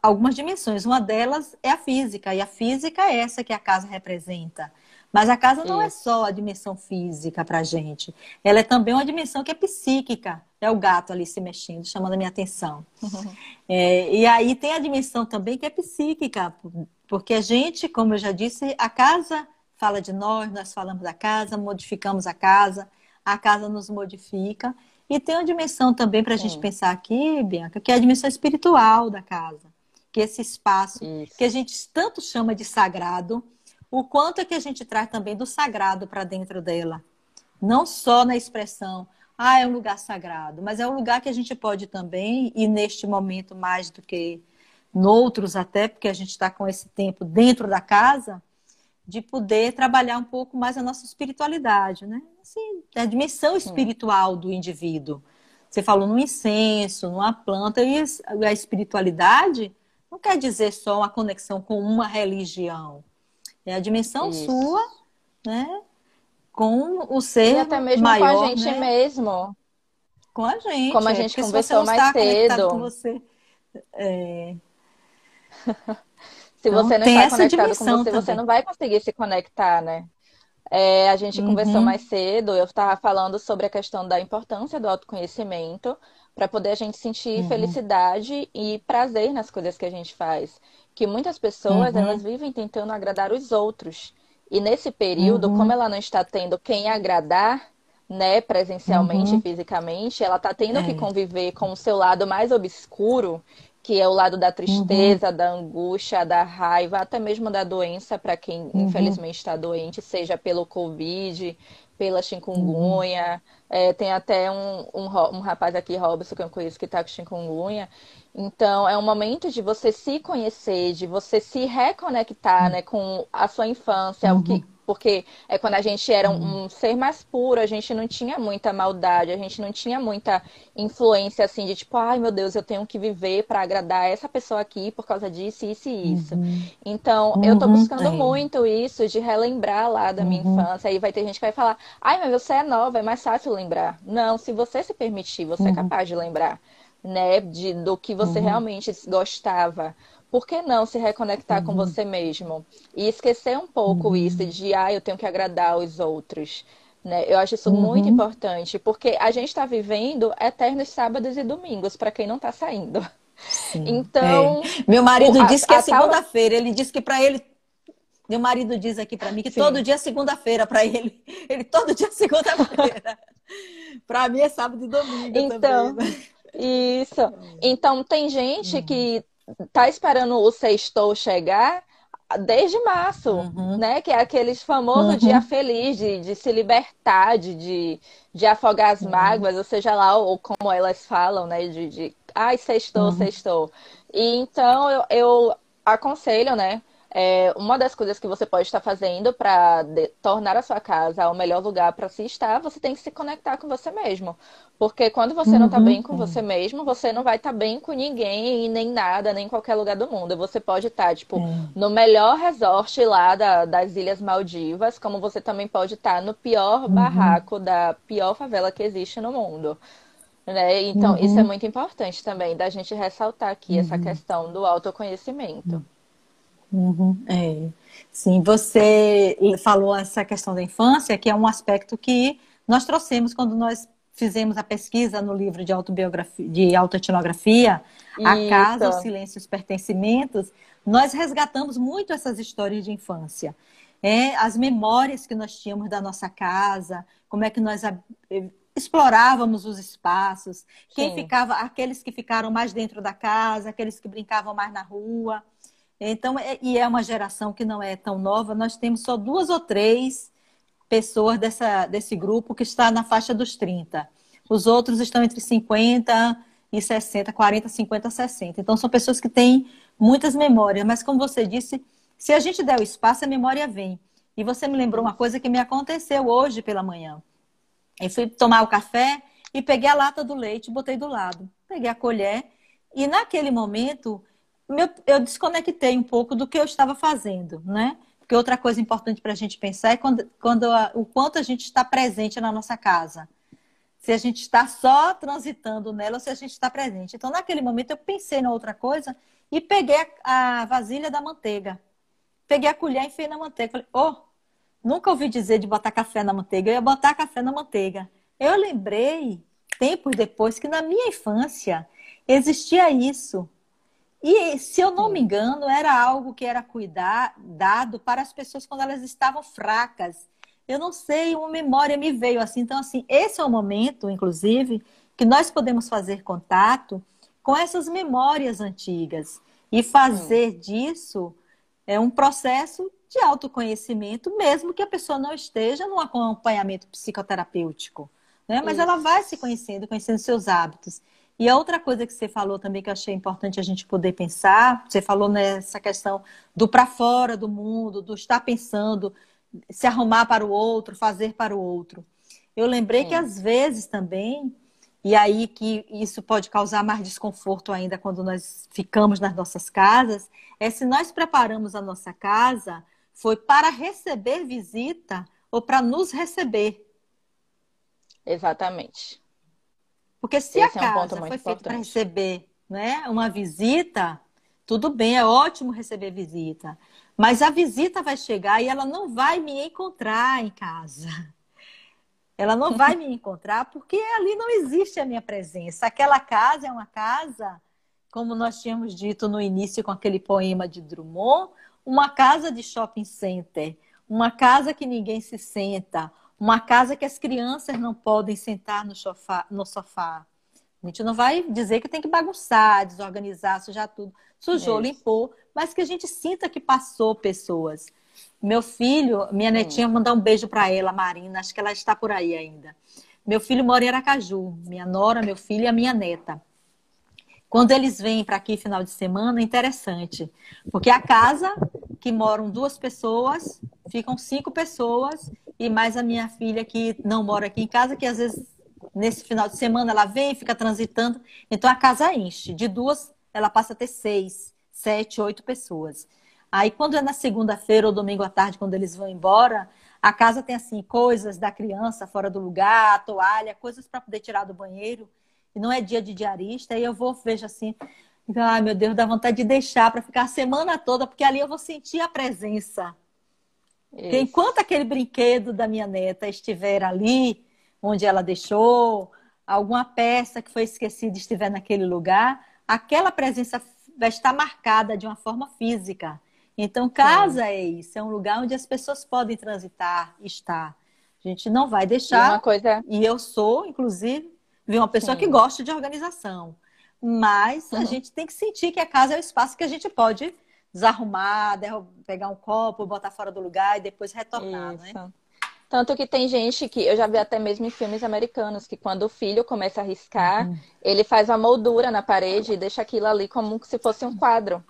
algumas dimensões. Uma delas é a física, e a física é essa que a casa representa. Mas a casa não é só a dimensão física para a gente. Ela é também uma dimensão que é psíquica. É o gato ali se mexendo, chamando a minha atenção. É, e aí tem a dimensão também que é psíquica, porque a gente, como eu já disse, a casa fala de nós, nós falamos da casa, modificamos a casa, a casa nos modifica. E tem uma dimensão também para a gente pensar aqui, Bianca, que é a dimensão espiritual da casa. Que esse espaço Isso. que a gente tanto chama de sagrado, o quanto é que a gente traz também do sagrado para dentro dela. Não só na expressão, ah, é um lugar sagrado, mas é um lugar que a gente pode também, e neste momento mais do que noutros até, porque a gente está com esse tempo dentro da casa, de poder trabalhar um pouco mais a nossa espiritualidade, né? Assim, a dimensão espiritual do indivíduo. Você falou no incenso, numa planta, e a espiritualidade não quer dizer só uma conexão com uma religião. É a dimensão Isso. sua, né? Com o ser e até mesmo maior, com a gente né? mesmo. Com a gente. Como a é, gente conversou mais cedo. Com você, é... Se então, você não está conectado com você, também. você não vai conseguir se conectar, né? É, a gente uhum. conversou mais cedo, eu estava falando sobre a questão da importância do autoconhecimento para poder a gente sentir uhum. felicidade e prazer nas coisas que a gente faz. Que muitas pessoas, uhum. elas vivem tentando agradar os outros. E nesse período, uhum. como ela não está tendo quem agradar, né, presencialmente, uhum. fisicamente, ela está tendo é. que conviver com o seu lado mais obscuro que é o lado da tristeza, uhum. da angústia, da raiva, até mesmo da doença, para quem uhum. infelizmente está doente, seja pelo Covid, pela chikungunya. Uhum. É, tem até um, um, um, rapaz aqui, Robson, que eu conheço, que está com chikungunya. Então, é um momento de você se conhecer, de você se reconectar né, com a sua infância, o que, uhum. porque é quando a gente era um, uhum. um, ser mais puro, a gente não tinha muita maldade, a gente não tinha muita influência assim de tipo, ai meu Deus, eu tenho que viver para agradar essa pessoa aqui por causa disso, isso e isso. Uhum. Então, eu tô buscando uhum. muito isso, de relembrar lá da minha uhum. infância. Aí vai ter gente que vai falar, ai, mas você é nova, é mais fácil lembrar. Não, se você se permitir, você é uhum. capaz de lembrar né, de, do que você uhum. realmente gostava. Por que não se reconectar uhum. com você mesmo? E esquecer um pouco uhum. isso de, ah, eu tenho que agradar os outros. Né? Eu acho isso muito uhum. importante, porque a gente está vivendo eternos sábados e domingos, para quem não está saindo. Sim. Então. É. Meu marido a, disse que é segunda-feira. Ele disse que para ele meu marido diz aqui para mim que Sim. todo dia é segunda-feira para ele. Ele todo dia é segunda-feira. para mim é sábado e domingo então, também. Isso. Então, tem gente que tá esperando o sextou chegar desde março, uhum. né? Que é aqueles famoso uhum. dia feliz de, de se libertar, de, de, de afogar as uhum. mágoas, ou seja lá, ou como elas falam, né? De, de ai, sextou, uhum. sextou. E então eu, eu aconselho, né? É, uma das coisas que você pode estar fazendo para tornar a sua casa o melhor lugar para se estar, você tem que se conectar com você mesmo. Porque quando você uhum, não está bem com você mesmo, você não vai estar tá bem com ninguém e nem nada, nem em qualquer lugar do mundo. Você pode estar, tá, tipo, é. no melhor resort lá da, das Ilhas Maldivas, como você também pode estar tá no pior uhum. barraco da pior favela que existe no mundo. Né? Então, uhum. isso é muito importante também, da gente ressaltar aqui essa uhum. questão do autoconhecimento. Uhum, é. Sim, você falou essa questão da infância, que é um aspecto que nós trouxemos quando nós fizemos a pesquisa no livro de autobiografia, de autoetnografia, A Casa, os Pertencimentos, nós resgatamos muito essas histórias de infância. É, as memórias que nós tínhamos da nossa casa, como é que nós explorávamos os espaços, quem Sim. ficava, aqueles que ficaram mais dentro da casa, aqueles que brincavam mais na rua. Então, é, e é uma geração que não é tão nova, nós temos só duas ou três pessoas dessa, desse grupo que está na faixa dos 30. Os outros estão entre 50 e 60, 40, 50, 60. Então, são pessoas que têm muitas memórias, mas como você disse, se a gente der o espaço, a memória vem. E você me lembrou uma coisa que me aconteceu hoje pela manhã. Eu fui tomar o café e peguei a lata do leite, botei do lado. Peguei a colher e naquele momento meu, eu desconectei um pouco do que eu estava fazendo, né? Porque outra coisa importante para a gente pensar é quando, quando a, o quanto a gente está presente na nossa casa. Se a gente está só transitando nela ou se a gente está presente. Então, naquele momento, eu pensei na outra coisa e peguei a, a vasilha da manteiga. Peguei a colher e enfiei na manteiga. Falei, oh, nunca ouvi dizer de botar café na manteiga. Eu ia botar café na manteiga. Eu lembrei, tempos depois, que na minha infância existia isso. E, se eu não me engano, era algo que era cuidar, dado para as pessoas quando elas estavam fracas. Eu não sei, uma memória me veio assim. Então, assim, esse é o momento, inclusive, que nós podemos fazer contato com essas memórias antigas e fazer disso é um processo de autoconhecimento, mesmo que a pessoa não esteja num acompanhamento psicoterapêutico, né? Mas Isso. ela vai se conhecendo, conhecendo seus hábitos. E a outra coisa que você falou também que eu achei importante a gente poder pensar, você falou nessa questão do para fora do mundo, do estar pensando, se arrumar para o outro, fazer para o outro. Eu lembrei Sim. que às vezes também, e aí que isso pode causar mais desconforto ainda quando nós ficamos nas nossas casas, é se nós preparamos a nossa casa foi para receber visita ou para nos receber. Exatamente. Porque se Esse a casa é um foi feita para receber né, uma visita, tudo bem, é ótimo receber visita. Mas a visita vai chegar e ela não vai me encontrar em casa. Ela não vai me encontrar porque ali não existe a minha presença. Aquela casa é uma casa, como nós tínhamos dito no início com aquele poema de Drummond, uma casa de shopping center, uma casa que ninguém se senta, uma casa que as crianças não podem sentar no sofá, no sofá A gente não vai dizer que tem que bagunçar, desorganizar, sujar tudo. Sujou, Isso. limpou, mas que a gente sinta que passou pessoas. Meu filho, minha netinha, vou mandar um beijo para ela, Marina, acho que ela está por aí ainda. Meu filho mora em Aracaju, minha nora, meu filho e a minha neta. Quando eles vêm para aqui final de semana, é interessante, porque a casa que moram duas pessoas, ficam cinco pessoas e mais a minha filha que não mora aqui em casa, que às vezes nesse final de semana ela vem, fica transitando, então a casa enche. De duas, ela passa a ter seis, sete, oito pessoas. Aí quando é na segunda-feira ou domingo à tarde, quando eles vão embora, a casa tem assim coisas da criança fora do lugar, toalha, coisas para poder tirar do banheiro. E não é dia de diarista. Aí eu vou vejo assim, ai meu Deus, dá vontade de deixar para ficar a semana toda, porque ali eu vou sentir a presença. Isso. Enquanto aquele brinquedo da minha neta estiver ali, onde ela deixou, alguma peça que foi esquecida estiver naquele lugar, aquela presença vai estar marcada de uma forma física. Então, casa é isso, é um lugar onde as pessoas podem transitar, estar. A gente não vai deixar. E, uma coisa... e eu sou, inclusive, uma pessoa Sim. que gosta de organização. Mas uhum. a gente tem que sentir que a casa é o espaço que a gente pode desarrumar, pegar um copo, botar fora do lugar e depois retornar, né? isso. né? Tanto que tem gente que, eu já vi até mesmo em filmes americanos, que quando o filho começa a riscar, uhum. ele faz uma moldura na parede e deixa aquilo ali como se fosse um quadro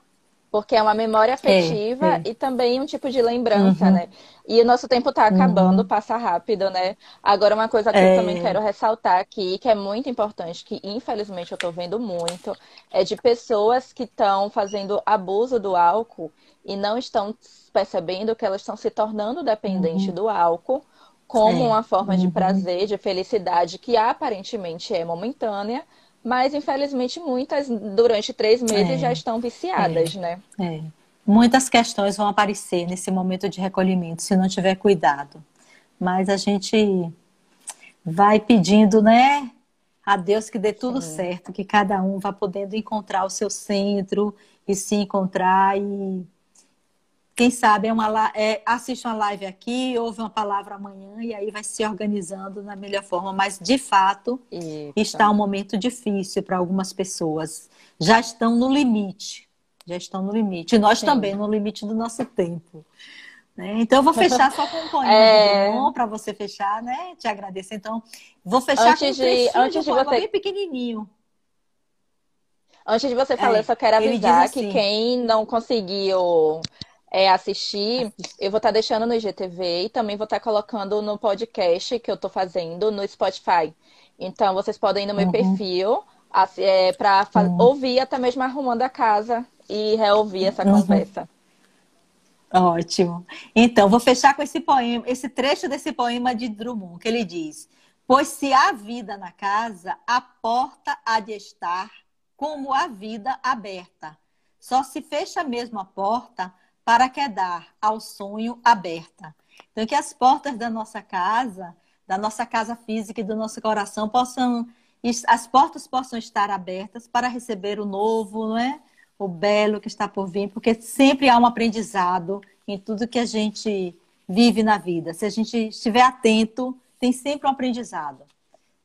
porque é uma memória afetiva é, é. e também um tipo de lembrança, uhum. né? E o nosso tempo está acabando, uhum. passa rápido, né? Agora, uma coisa que é. eu também quero ressaltar aqui, que é muito importante, que infelizmente eu estou vendo muito, é de pessoas que estão fazendo abuso do álcool e não estão percebendo que elas estão se tornando dependentes uhum. do álcool como uma forma de uhum. prazer, de felicidade que aparentemente é momentânea, mas, infelizmente, muitas, durante três meses, é, já estão viciadas, é, né? É. Muitas questões vão aparecer nesse momento de recolhimento, se não tiver cuidado. Mas a gente vai pedindo, né? A Deus que dê tudo Sim. certo, que cada um vá podendo encontrar o seu centro e se encontrar e quem sabe é uma, é, assiste uma live aqui, ouve uma palavra amanhã e aí vai se organizando na melhor forma. Mas, de fato, Eita. está um momento difícil para algumas pessoas. Já estão no limite. Já estão no limite. E nós Sim. também, no limite do nosso tempo. Né? Então, eu vou fechar só com um poema é... bom para você fechar, né? Te agradeço. Então, vou fechar antes com um de, antes de, de você... bem pequenininho. Antes de você falar, é, eu só quero avisar assim, que quem não conseguiu é, assistir, eu vou estar tá deixando no IGTV e também vou estar tá colocando no podcast que eu estou fazendo no Spotify. Então, vocês podem ir no meu uhum. perfil é, para uhum. ouvir até mesmo arrumando a casa e reouvir essa uhum. conversa. Ótimo. Então, vou fechar com esse poema, esse trecho desse poema de Drummond, que ele diz: Pois se há vida na casa, a porta há de estar como a vida aberta. Só se fecha mesmo a porta para quedar ao sonho aberta. Então, que as portas da nossa casa, da nossa casa física e do nosso coração possam, as portas possam estar abertas para receber o novo, não é? O belo que está por vir, porque sempre há um aprendizado em tudo que a gente vive na vida. Se a gente estiver atento, tem sempre um aprendizado.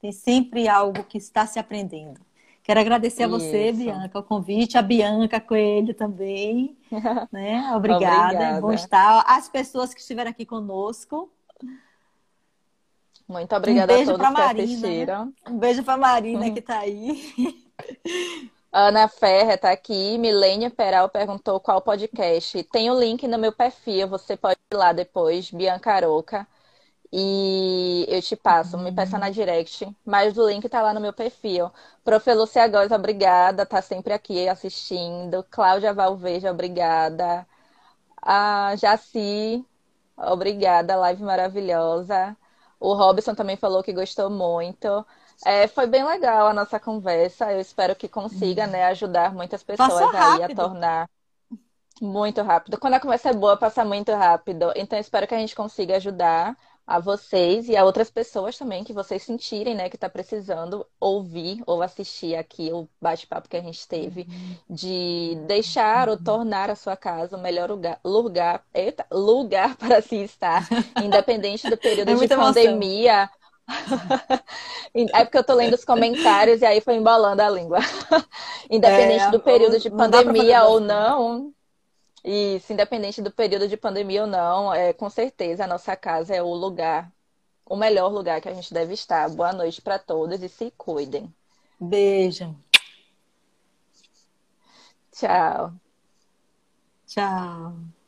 Tem sempre algo que está se aprendendo. Quero agradecer Isso. a você, Bianca, o convite, a Bianca Coelho também. né? Obrigada. Obrigada. Bom estar. As pessoas que estiveram aqui conosco. Muito obrigada um a todos que Marina, né? assistiram. Né? Um beijo para Marina uhum. que está aí. Ana Ferre está aqui. Milênia Peral perguntou qual podcast. Tem o link no meu perfil, você pode ir lá depois, Bianca Aroca. E eu te passo, me peça na direct. Mas o link tá lá no meu perfil. Profe Lúcia Góes, obrigada, tá sempre aqui assistindo. Cláudia Valveja, obrigada. A Jaci, obrigada, live maravilhosa. O Robson também falou que gostou muito. É, foi bem legal a nossa conversa. Eu espero que consiga, né, ajudar muitas pessoas aí a tornar muito rápido. Quando a conversa é boa, passa muito rápido. Então, espero que a gente consiga ajudar a vocês e a outras pessoas também que vocês sentirem, né, que está precisando ouvir ou assistir aqui o bate-papo que a gente teve, de deixar ou tornar a sua casa o melhor lugar, lugar, eita, lugar para se estar, independente do período é de pandemia. é porque eu tô lendo os comentários e aí foi embolando a língua. Independente é, do período de pandemia ou não. Isso, independente do período de pandemia ou não, é, com certeza a nossa casa é o lugar, o melhor lugar que a gente deve estar. Boa noite para todos e se cuidem. Beijo. Tchau. Tchau.